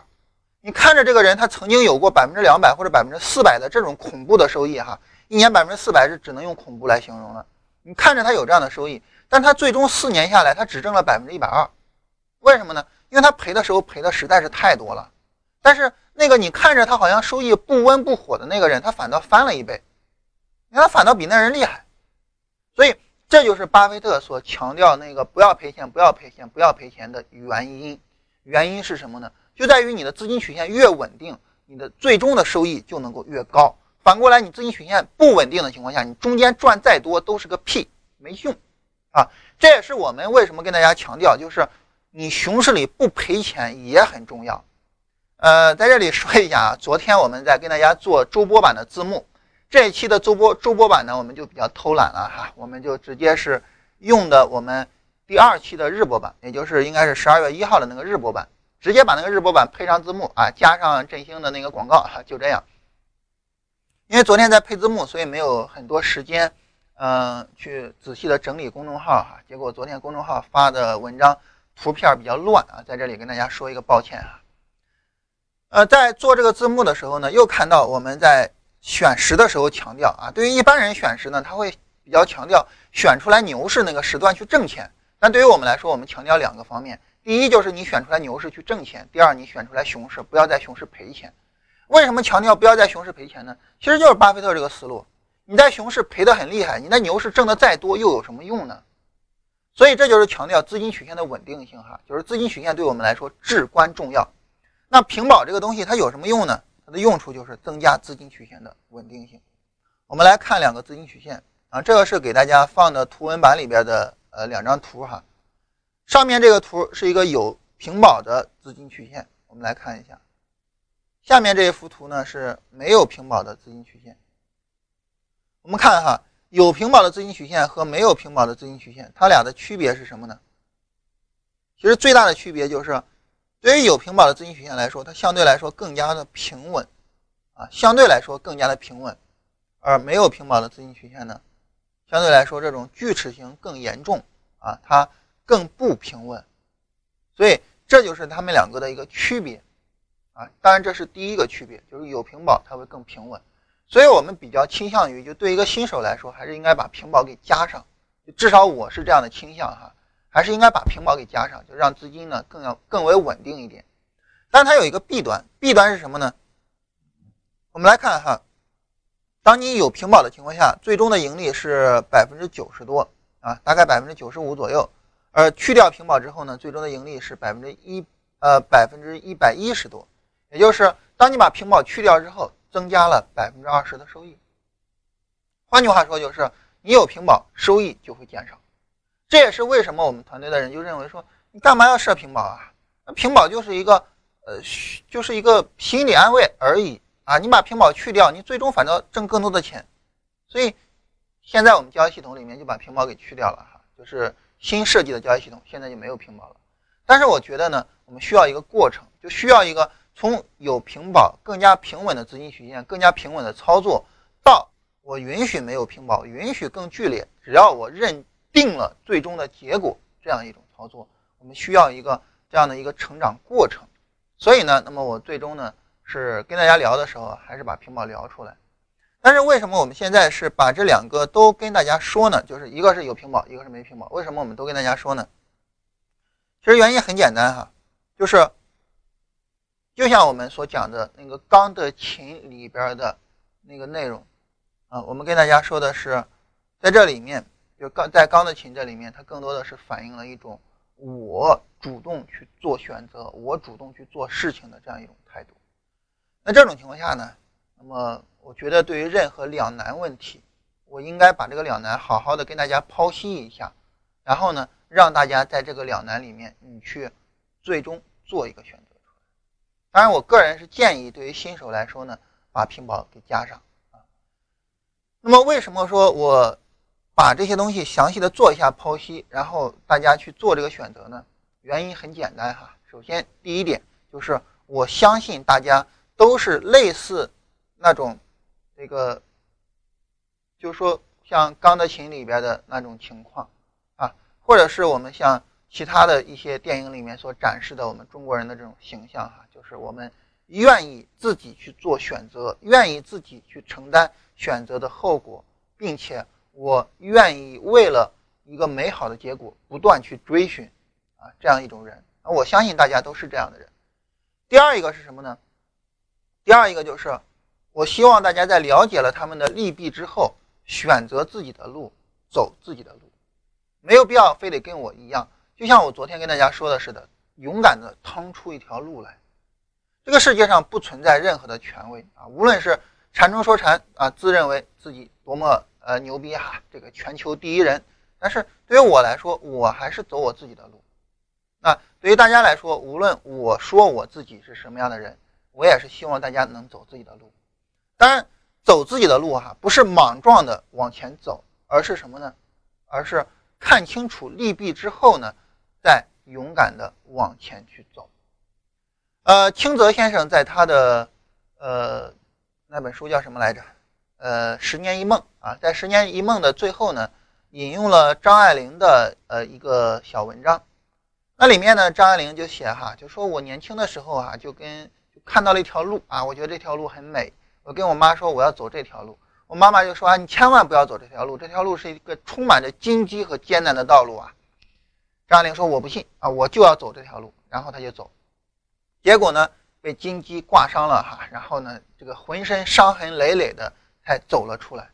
你看着这个人，他曾经有过百分之两百或者百分之四百的这种恐怖的收益哈，一年百分之四百是只能用恐怖来形容了。你看着他有这样的收益。但他最终四年下来，他只挣了百分之一百二，为什么呢？因为他赔的时候赔的实在是太多了。但是那个你看着他好像收益不温不火的那个人，他反倒翻了一倍，你看他反倒比那人厉害。所以这就是巴菲特所强调那个不要赔钱、不要赔钱、不要赔钱的原因。原因是什么呢？就在于你的资金曲线越稳定，你的最终的收益就能够越高。反过来，你资金曲线不稳定的情况下，你中间赚再多都是个屁，没用。啊，这也是我们为什么跟大家强调，就是你熊市里不赔钱也很重要。呃，在这里说一下啊，昨天我们在跟大家做周播版的字幕，这一期的周播周播版呢，我们就比较偷懒了哈，我们就直接是用的我们第二期的日播版，也就是应该是十二月一号的那个日播版，直接把那个日播版配上字幕啊，加上振兴的那个广告哈，就这样。因为昨天在配字幕，所以没有很多时间。嗯，去仔细的整理公众号哈，结果昨天公众号发的文章图片比较乱啊，在这里跟大家说一个抱歉啊。呃，在做这个字幕的时候呢，又看到我们在选时的时候强调啊，对于一般人选时呢，他会比较强调选出来牛市那个时段去挣钱，但对于我们来说，我们强调两个方面，第一就是你选出来牛市去挣钱，第二你选出来熊市不要在熊市赔钱。为什么强调不要在熊市赔钱呢？其实就是巴菲特这个思路。你在熊市赔得很厉害，你在牛市挣得再多又有什么用呢？所以这就是强调资金曲线的稳定性哈，就是资金曲线对我们来说至关重要。那平保这个东西它有什么用呢？它的用处就是增加资金曲线的稳定性。我们来看两个资金曲线啊，这个是给大家放的图文版里边的呃两张图哈。上面这个图是一个有平保的资金曲线，我们来看一下。下面这一幅图呢是没有平保的资金曲线。我们看哈，有平保的资金曲线和没有平保的资金曲线，它俩的区别是什么呢？其实最大的区别就是，对于有屏保的资金曲线来说，它相对来说更加的平稳，啊，相对来说更加的平稳，而没有屏保的资金曲线呢，相对来说这种锯齿形更严重，啊，它更不平稳，所以这就是它们两个的一个区别，啊，当然这是第一个区别，就是有屏保它会更平稳，所以我们比较倾向于，就对一个新手来说，还是应该把屏保给加上，至少我是这样的倾向哈。还是应该把屏保给加上，就让资金呢更要更为稳定一点。但它有一个弊端，弊端是什么呢？我们来看哈，当你有屏保的情况下，最终的盈利是百分之九十多啊，大概百分之九十五左右。而去掉屏保之后呢，最终的盈利是百分之一呃百分之一百一十多，也就是当你把屏保去掉之后，增加了百分之二十的收益。换句话说，就是你有屏保，收益就会减少。这也是为什么我们团队的人就认为说，你干嘛要设屏保啊？那屏保就是一个，呃，就是一个心理安慰而已啊。你把屏保去掉，你最终反倒挣更多的钱。所以现在我们交易系统里面就把屏保给去掉了哈，就是新设计的交易系统现在就没有屏保了。但是我觉得呢，我们需要一个过程，就需要一个从有屏保更加平稳的资金曲线，更加平稳的操作，到我允许没有屏保，允许更剧烈，只要我认。定了最终的结果，这样一种操作，我们需要一个这样的一个成长过程。所以呢，那么我最终呢是跟大家聊的时候，还是把屏保聊出来。但是为什么我们现在是把这两个都跟大家说呢？就是一个是有屏保，一个是没屏保。为什么我们都跟大家说呢？其实原因很简单哈，就是就像我们所讲的那个《钢的琴》里边的那个内容啊，我们跟大家说的是在这里面。就刚在钢的琴这里面，它更多的是反映了一种我主动去做选择，我主动去做事情的这样一种态度。那这种情况下呢，那么我觉得对于任何两难问题，我应该把这个两难好好的跟大家剖析一下，然后呢，让大家在这个两难里面，你去最终做一个选择出来。当然，我个人是建议对于新手来说呢，把屏保给加上啊。那么为什么说我？把这些东西详细的做一下剖析，然后大家去做这个选择呢？原因很简单哈。首先，第一点就是我相信大家都是类似那种这个，就说像《钢的琴》里边的那种情况啊，或者是我们像其他的一些电影里面所展示的我们中国人的这种形象哈，就是我们愿意自己去做选择，愿意自己去承担选择的后果，并且。我愿意为了一个美好的结果不断去追寻，啊，这样一种人，我相信大家都是这样的人。第二一个是什么呢？第二一个就是，我希望大家在了解了他们的利弊之后，选择自己的路，走自己的路，没有必要非得跟我一样。就像我昨天跟大家说的似的，勇敢的趟出一条路来。这个世界上不存在任何的权威啊，无论是禅中说禅啊，自认为自己多么。呃，牛逼哈，这个全球第一人。但是对于我来说，我还是走我自己的路。那对于大家来说，无论我说我自己是什么样的人，我也是希望大家能走自己的路。当然，走自己的路哈，不是莽撞的往前走，而是什么呢？而是看清楚利弊之后呢，再勇敢的往前去走。呃，清泽先生在他的呃那本书叫什么来着？呃，十年一梦啊，在十年一梦的最后呢，引用了张爱玲的呃一个小文章。那里面呢，张爱玲就写哈，就说我年轻的时候啊，就跟就看到了一条路啊，我觉得这条路很美。我跟我妈说我要走这条路，我妈妈就说啊，你千万不要走这条路，这条路是一个充满着荆棘和艰难的道路啊。张玲说我不信啊，我就要走这条路，然后他就走，结果呢被荆棘挂伤了哈，然后呢这个浑身伤痕累累的。才走了出来。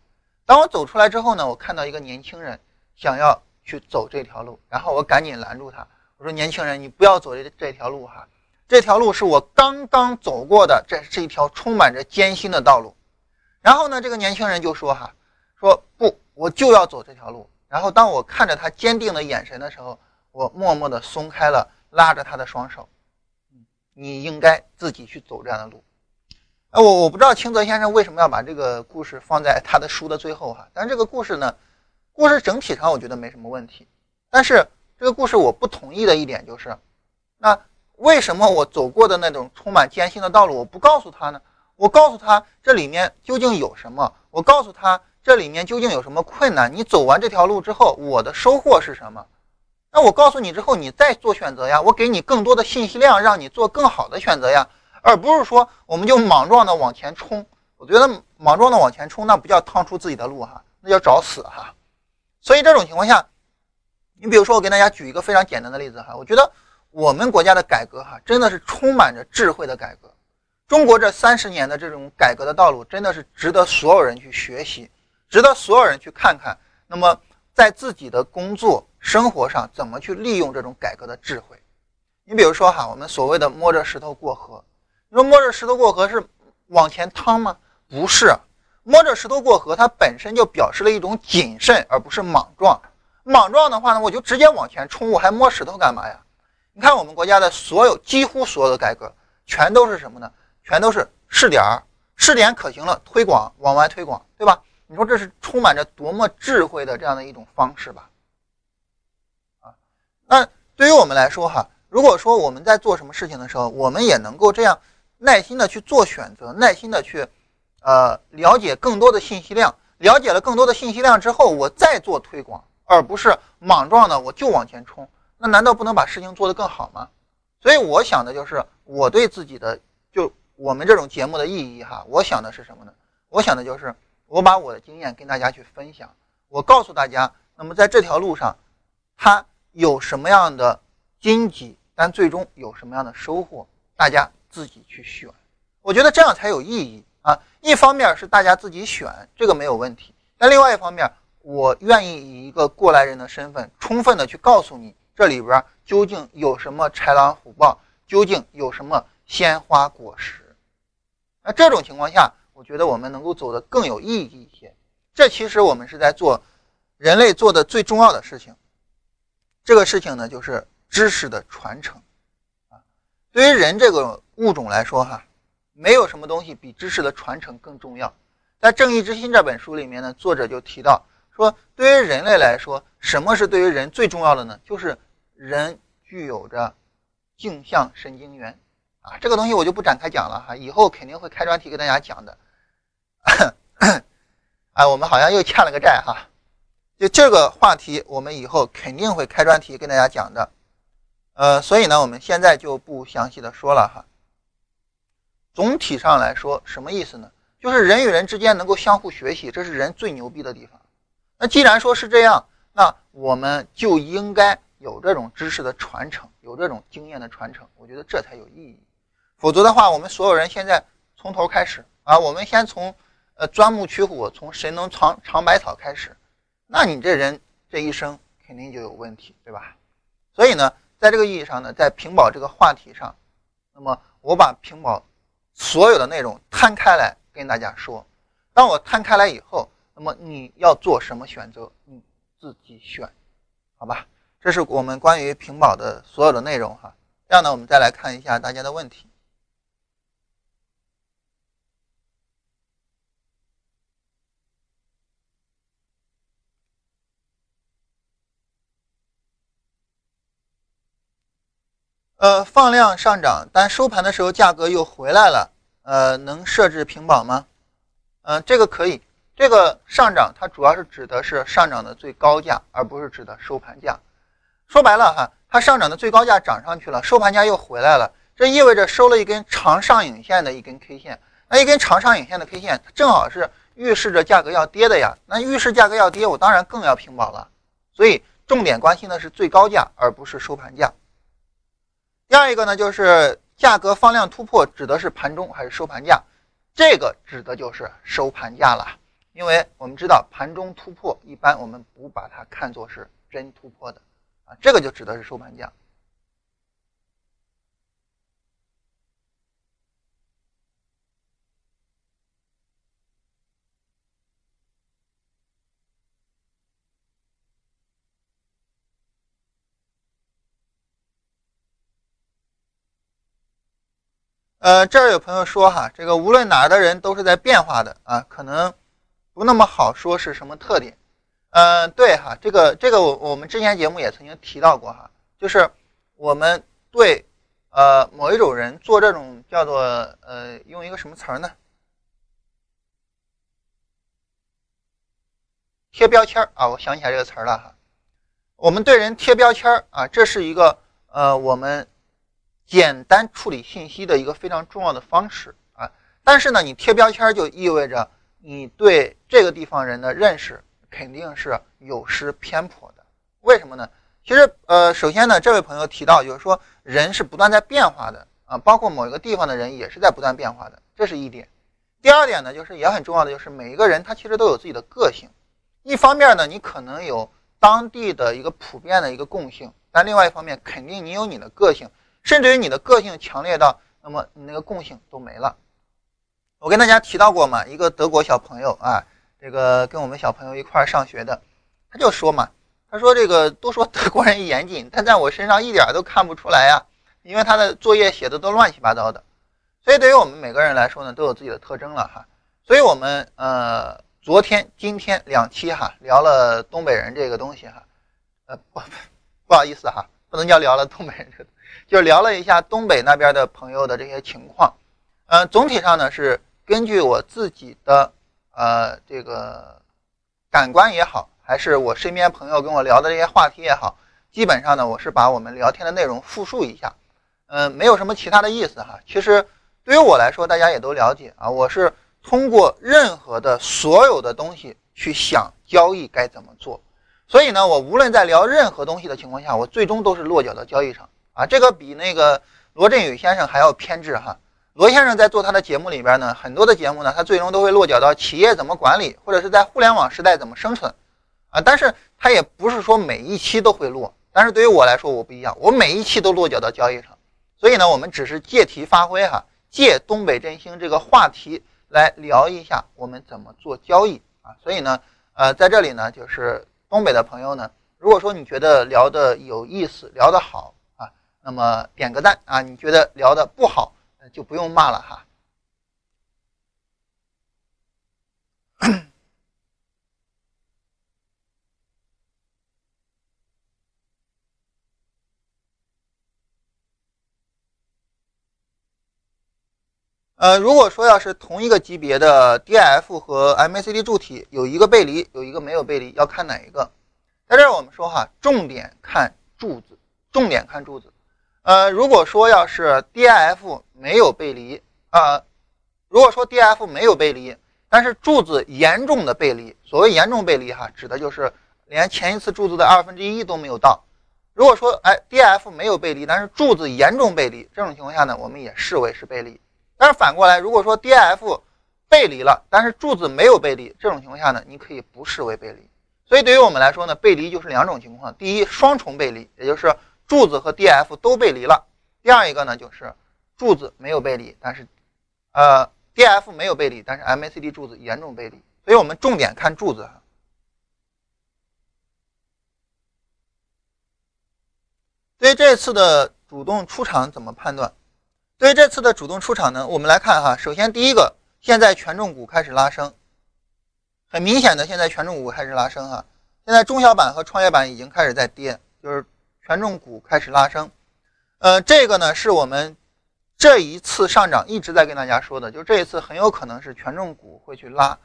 当我走出来之后呢，我看到一个年轻人想要去走这条路，然后我赶紧拦住他，我说：“年轻人，你不要走这这条路哈，这条路是我刚刚走过的，这是一条充满着艰辛的道路。”然后呢，这个年轻人就说：“哈，说不，我就要走这条路。”然后当我看着他坚定的眼神的时候，我默默地松开了拉着他的双手。你应该自己去走这样的路。哎，我我不知道清泽先生为什么要把这个故事放在他的书的最后哈，但这个故事呢，故事整体上我觉得没什么问题，但是这个故事我不同意的一点就是，那为什么我走过的那种充满艰辛的道路，我不告诉他呢？我告诉他这里面究竟有什么？我告诉他这里面究竟有什么困难？你走完这条路之后，我的收获是什么？那我告诉你之后，你再做选择呀。我给你更多的信息量，让你做更好的选择呀，而不是说我们就莽撞的往前冲。我觉得莽撞的往前冲，那不叫趟出自己的路哈，那叫找死哈。所以这种情况下，你比如说我给大家举一个非常简单的例子哈，我觉得我们国家的改革哈，真的是充满着智慧的改革。中国这三十年的这种改革的道路，真的是值得所有人去学习，值得所有人去看看。那么在自己的工作生活上，怎么去利用这种改革的智慧？你比如说哈，我们所谓的摸着石头过河，你说摸着石头过河是往前趟吗？不是，摸着石头过河，它本身就表示了一种谨慎，而不是莽撞。莽撞的话呢，我就直接往前冲，我还摸石头干嘛呀？你看我们国家的所有，几乎所有的改革，全都是什么呢？全都是试点儿，试点可行了，推广往外推广，对吧？你说这是充满着多么智慧的这样的一种方式吧？啊，那对于我们来说哈，如果说我们在做什么事情的时候，我们也能够这样耐心的去做选择，耐心的去呃了解更多的信息量，了解了更多的信息量之后，我再做推广，而不是莽撞的我就往前冲，那难道不能把事情做得更好吗？所以我想的就是我对自己的就。我们这种节目的意义哈，我想的是什么呢？我想的就是我把我的经验跟大家去分享，我告诉大家，那么在这条路上，它有什么样的荆棘，但最终有什么样的收获，大家自己去选。我觉得这样才有意义啊！一方面是大家自己选，这个没有问题；但另外一方面，我愿意以一个过来人的身份，充分的去告诉你这里边究竟有什么豺狼虎豹，究竟有什么鲜花果实。那这种情况下，我觉得我们能够走得更有意义一些。这其实我们是在做人类做的最重要的事情。这个事情呢，就是知识的传承啊。对于人这个物种来说，哈，没有什么东西比知识的传承更重要。在《正义之心》这本书里面呢，作者就提到说，对于人类来说，什么是对于人最重要的呢？就是人具有着镜像神经元。啊，这个东西我就不展开讲了哈，以后肯定会开专题给大家讲的。啊，我们好像又欠了个债哈，就这个话题，我们以后肯定会开专题跟大家讲的。呃，所以呢，我们现在就不详细的说了哈。总体上来说，什么意思呢？就是人与人之间能够相互学习，这是人最牛逼的地方。那既然说是这样，那我们就应该有这种知识的传承，有这种经验的传承，我觉得这才有意义。否则的话，我们所有人现在从头开始啊，我们先从呃钻木取火，从谁能尝尝百草开始，那你这人这一生肯定就有问题，对吧？所以呢，在这个意义上呢，在屏保这个话题上，那么我把屏保所有的内容摊开来跟大家说。当我摊开来以后，那么你要做什么选择，你自己选，好吧？这是我们关于屏保的所有的内容哈。这样呢，我们再来看一下大家的问题。呃，放量上涨，但收盘的时候价格又回来了，呃，能设置平保吗？嗯，这个可以。这个上涨它主要是指的是上涨的最高价，而不是指的收盘价。说白了哈，它上涨的最高价涨上去了，收盘价又回来了，这意味着收了一根长上影线的一根 K 线。那一根长上影线的 K 线，它正好是预示着价格要跌的呀。那预示价格要跌，我当然更要平保了。所以重点关心的是最高价，而不是收盘价。第二一个呢，就是价格放量突破，指的是盘中还是收盘价？这个指的就是收盘价了，因为我们知道盘中突破，一般我们不把它看作是真突破的啊，这个就指的是收盘价。呃，这儿有朋友说哈，这个无论哪儿的人都是在变化的啊，可能不那么好说是什么特点。嗯，对哈，这个这个我我们之前节目也曾经提到过哈，就是我们对呃某一种人做这种叫做呃用一个什么词儿呢？贴标签儿啊，我想起来这个词儿了哈。我们对人贴标签儿啊，这是一个呃我们简单处理信息的一个非常重要的方式啊。但是呢，你贴标签就意味着你对这个地方人的认识肯定是有失偏颇的。为什么呢？其实呃，首先呢，这位朋友提到就是说人是不断在变化的啊，包括某一个地方的人也是在不断变化的，这是一点。第二点呢，就是也很重要的就是每一个人他其实都有自己的个性。一方面呢，你可能有。当地的一个普遍的一个共性，但另外一方面，肯定你有你的个性，甚至于你的个性强烈到，那么你那个共性都没了。我跟大家提到过嘛，一个德国小朋友啊，这个跟我们小朋友一块上学的，他就说嘛，他说这个都说德国人严谨，但在我身上一点都看不出来呀，因为他的作业写的都乱七八糟的。所以对于我们每个人来说呢，都有自己的特征了哈。所以我们呃。昨天、今天两期哈聊了东北人这个东西哈，呃不不好意思哈，不能叫聊了东北人，就聊了一下东北那边的朋友的这些情况。呃，总体上呢是根据我自己的呃这个感官也好，还是我身边朋友跟我聊的这些话题也好，基本上呢我是把我们聊天的内容复述一下，嗯，没有什么其他的意思哈。其实对于我来说，大家也都了解啊，我是。通过任何的所有的东西去想交易该怎么做，所以呢，我无论在聊任何东西的情况下，我最终都是落脚到交易上啊。这个比那个罗振宇先生还要偏执哈。罗先生在做他的节目里边呢，很多的节目呢，他最终都会落脚到企业怎么管理，或者是在互联网时代怎么生存啊。但是他也不是说每一期都会落，但是对于我来说，我不一样，我每一期都落脚到交易上。所以呢，我们只是借题发挥哈，借东北振兴这个话题。来聊一下我们怎么做交易啊，所以呢，呃，在这里呢，就是东北的朋友呢，如果说你觉得聊的有意思，聊得好啊，那么点个赞啊，你觉得聊的不好，就不用骂了哈。[CLEARS THROAT] 呃，如果说要是同一个级别的 DIF 和 MACD 柱体有一个背离，有一个没有背离，要看哪一个？在这儿我们说哈，重点看柱子，重点看柱子。呃，如果说要是 DIF 没有背离啊，如果说 DIF 没有背离，但是柱子严重的背离，所谓严重背离哈，指的就是连前一次柱子的二分之一都没有到。如果说哎 DIF 没有背离，但是柱子严重背离，这种情况下呢，我们也视为是背离。但是反过来，如果说 DIF 背离了，但是柱子没有背离，这种情况下呢，你可以不视为背离。所以对于我们来说呢，背离就是两种情况：第一，双重背离，也就是柱子和 D F 都背离了；第二一个呢，就是柱子没有背离，但是呃 D F 没有背离，但是 MACD 柱子严重背离。所以我们重点看柱子。对于这次的主动出场怎么判断？对于这次的主动出场呢，我们来看哈，首先第一个，现在权重股开始拉升，很明显的，现在权重股开始拉升哈。现在中小板和创业板已经开始在跌，就是权重股开始拉升。呃，这个呢是我们这一次上涨一直在跟大家说的，就这一次很有可能是权重股会去拉。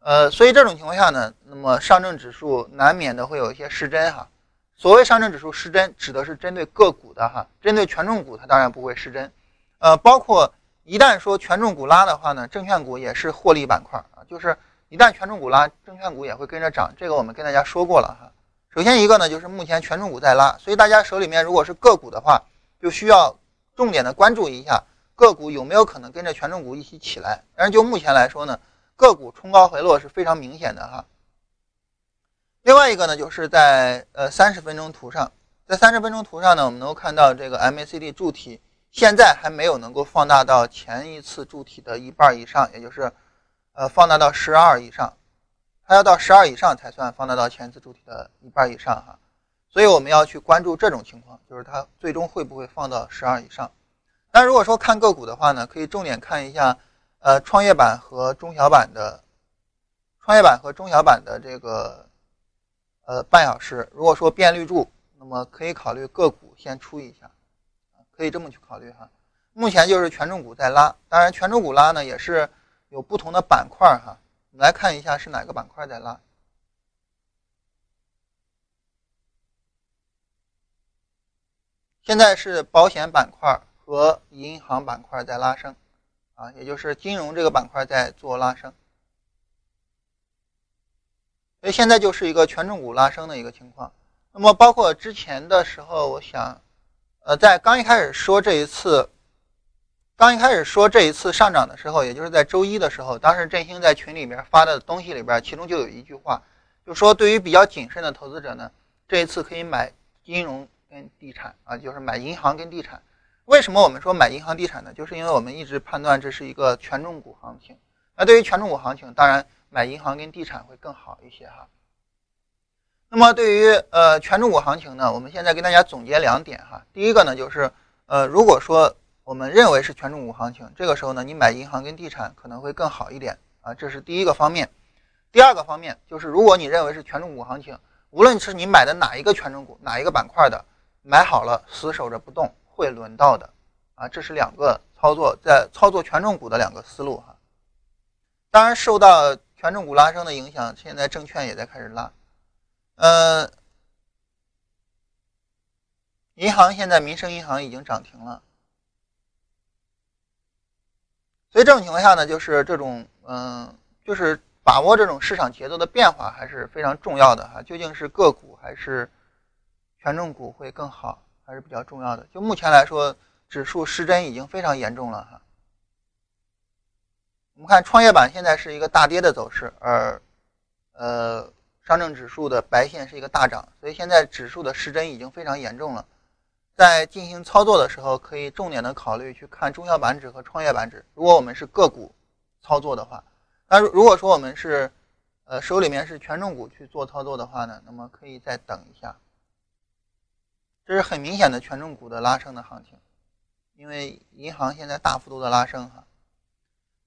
呃，所以这种情况下呢，那么上证指数难免的会有一些失真哈。所谓上证指数失真，指的是针对个股的哈，针对权重股它当然不会失真。呃，包括一旦说权重股拉的话呢，证券股也是获利板块啊。就是一旦权重股拉，证券股也会跟着涨。这个我们跟大家说过了哈。首先一个呢，就是目前权重股在拉，所以大家手里面如果是个股的话，就需要重点的关注一下个股有没有可能跟着权重股一起起来。但是就目前来说呢，个股冲高回落是非常明显的哈。另外一个呢，就是在呃三十分钟图上，在三十分钟图上呢，我们能够看到这个 MACD 柱体。现在还没有能够放大到前一次柱体的一半以上，也就是，呃，放大到十二以上，它要到十二以上才算放大到前次柱体的一半以上哈。所以我们要去关注这种情况，就是它最终会不会放到十二以上。但如果说看个股的话呢，可以重点看一下，呃，创业板和中小板的，创业板和中小板的这个，呃，半小时。如果说变绿柱，那么可以考虑个股先出一下。可以这么去考虑哈。目前就是权重股在拉，当然权重股拉呢也是有不同的板块哈。我们来看一下是哪个板块在拉。现在是保险板块和银行板块在拉升，啊，也就是金融这个板块在做拉升。所以现在就是一个权重股拉升的一个情况。那么包括之前的时候，我想，呃，在刚一开始说这一次，刚一开始说这一次上涨的时候，也就是在周一的时候，当时振兴在群里边发的东西里边，其中就有一句话，就说对于比较谨慎的投资者呢，这一次可以买金融跟地产啊，就是买银行跟地产。为什么我们说买银行地产呢？就是因为我们一直判断这是一个权重股行情。那对于权重股行情，当然。买银行跟地产会更好一些哈。那么对于呃权重股行情呢，我们现在跟大家总结两点哈。第一个呢就是呃如果说我们认为是权重股行情，这个时候呢你买银行跟地产可能会更好一点啊，这是第一个方面。第二个方面就是如果你认为是权重股行情，无论是你买的哪一个权重股哪一个板块的，买好了死守着不动会轮到的啊，这是两个操作在操作权重股的两个思路哈。当然受到权重股拉升的影响，现在证券也在开始拉。呃，银行现在民生银行已经涨停了，所以这种情况下呢，就是这种嗯，就是把握这种市场节奏的变化还是非常重要的哈。究竟是个股还是权重股会更好，还是比较重要的。就目前来说，指数失真已经非常严重了哈。我们看创业板现在是一个大跌的走势，而呃上证指数的白线是一个大涨，所以现在指数的失真已经非常严重了。在进行操作的时候，可以重点的考虑去看中小板指和创业板指。如果我们是个股操作的话，那如果说我们是呃手里面是权重股去做操作的话呢，那么可以再等一下。这是很明显的权重股的拉升的行情，因为银行现在大幅度的拉升哈。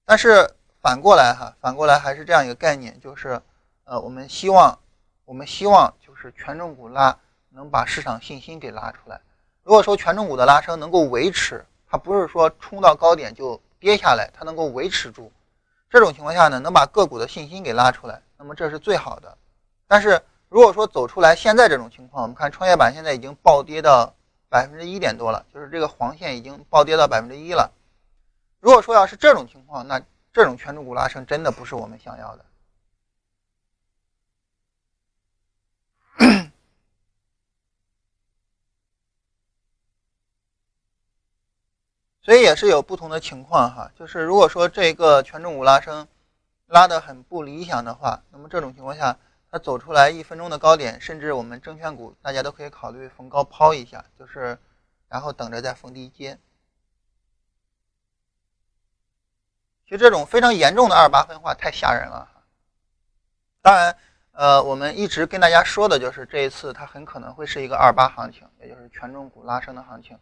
但是反过来哈，反过来还是这样一个概念，就是，呃，我们希望，我们希望就是权重股拉能把市场信心给拉出来。如果说权重股的拉升能够维持，它不是说冲到高点就跌下来，它能够维持住，这种情况下呢，能把个股的信心给拉出来，那么这是最好的。但是如果说走出来现在这种情况，我们看创业板现在已经暴跌到百分之一点多了，就是这个黄线已经暴跌到百分之一了。如果说要是这种情况，那这种权重股拉升真的不是我们想要的，所以也是有不同的情况哈。就是如果说这个权重股拉升拉的很不理想的话，那么这种情况下，它走出来一分钟的高点，甚至我们证券股大家都可以考虑逢高抛一下，就是然后等着再逢低接。就这种非常严重的二八分化太吓人了。当然，呃，我们一直跟大家说的就是这一次它很可能会是一个二八行情，也就是权重股拉升的行情。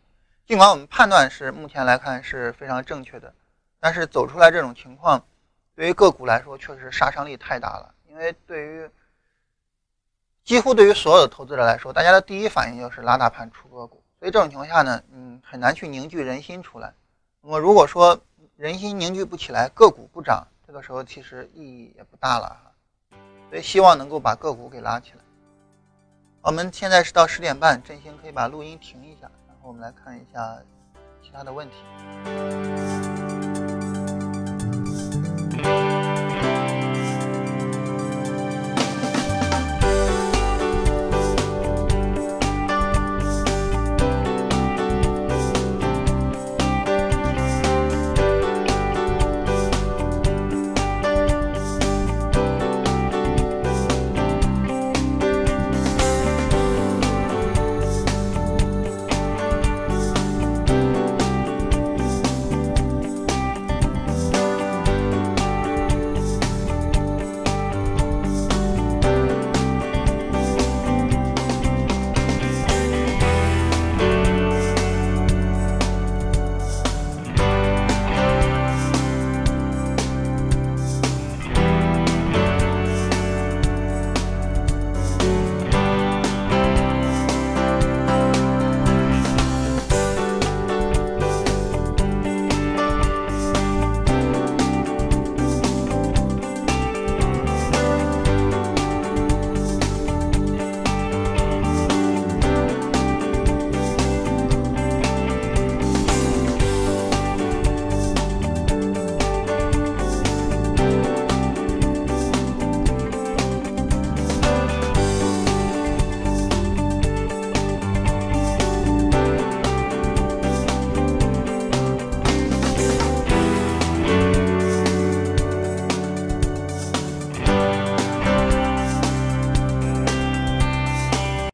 尽管我们判断是目前来看是非常正确的，但是走出来这种情况，对于个股来说确实杀伤力太大了。因为对于几乎对于所有的投资者来说，大家的第一反应就是拉大盘出个股，所以这种情况下呢，嗯，很难去凝聚人心出来。那么如果说，人心凝聚不起来，个股不涨，这个时候其实意义也不大了哈。所以希望能够把个股给拉起来。我们现在是到十点半，振兴可以把录音停一下，我们来看一下其他的问题。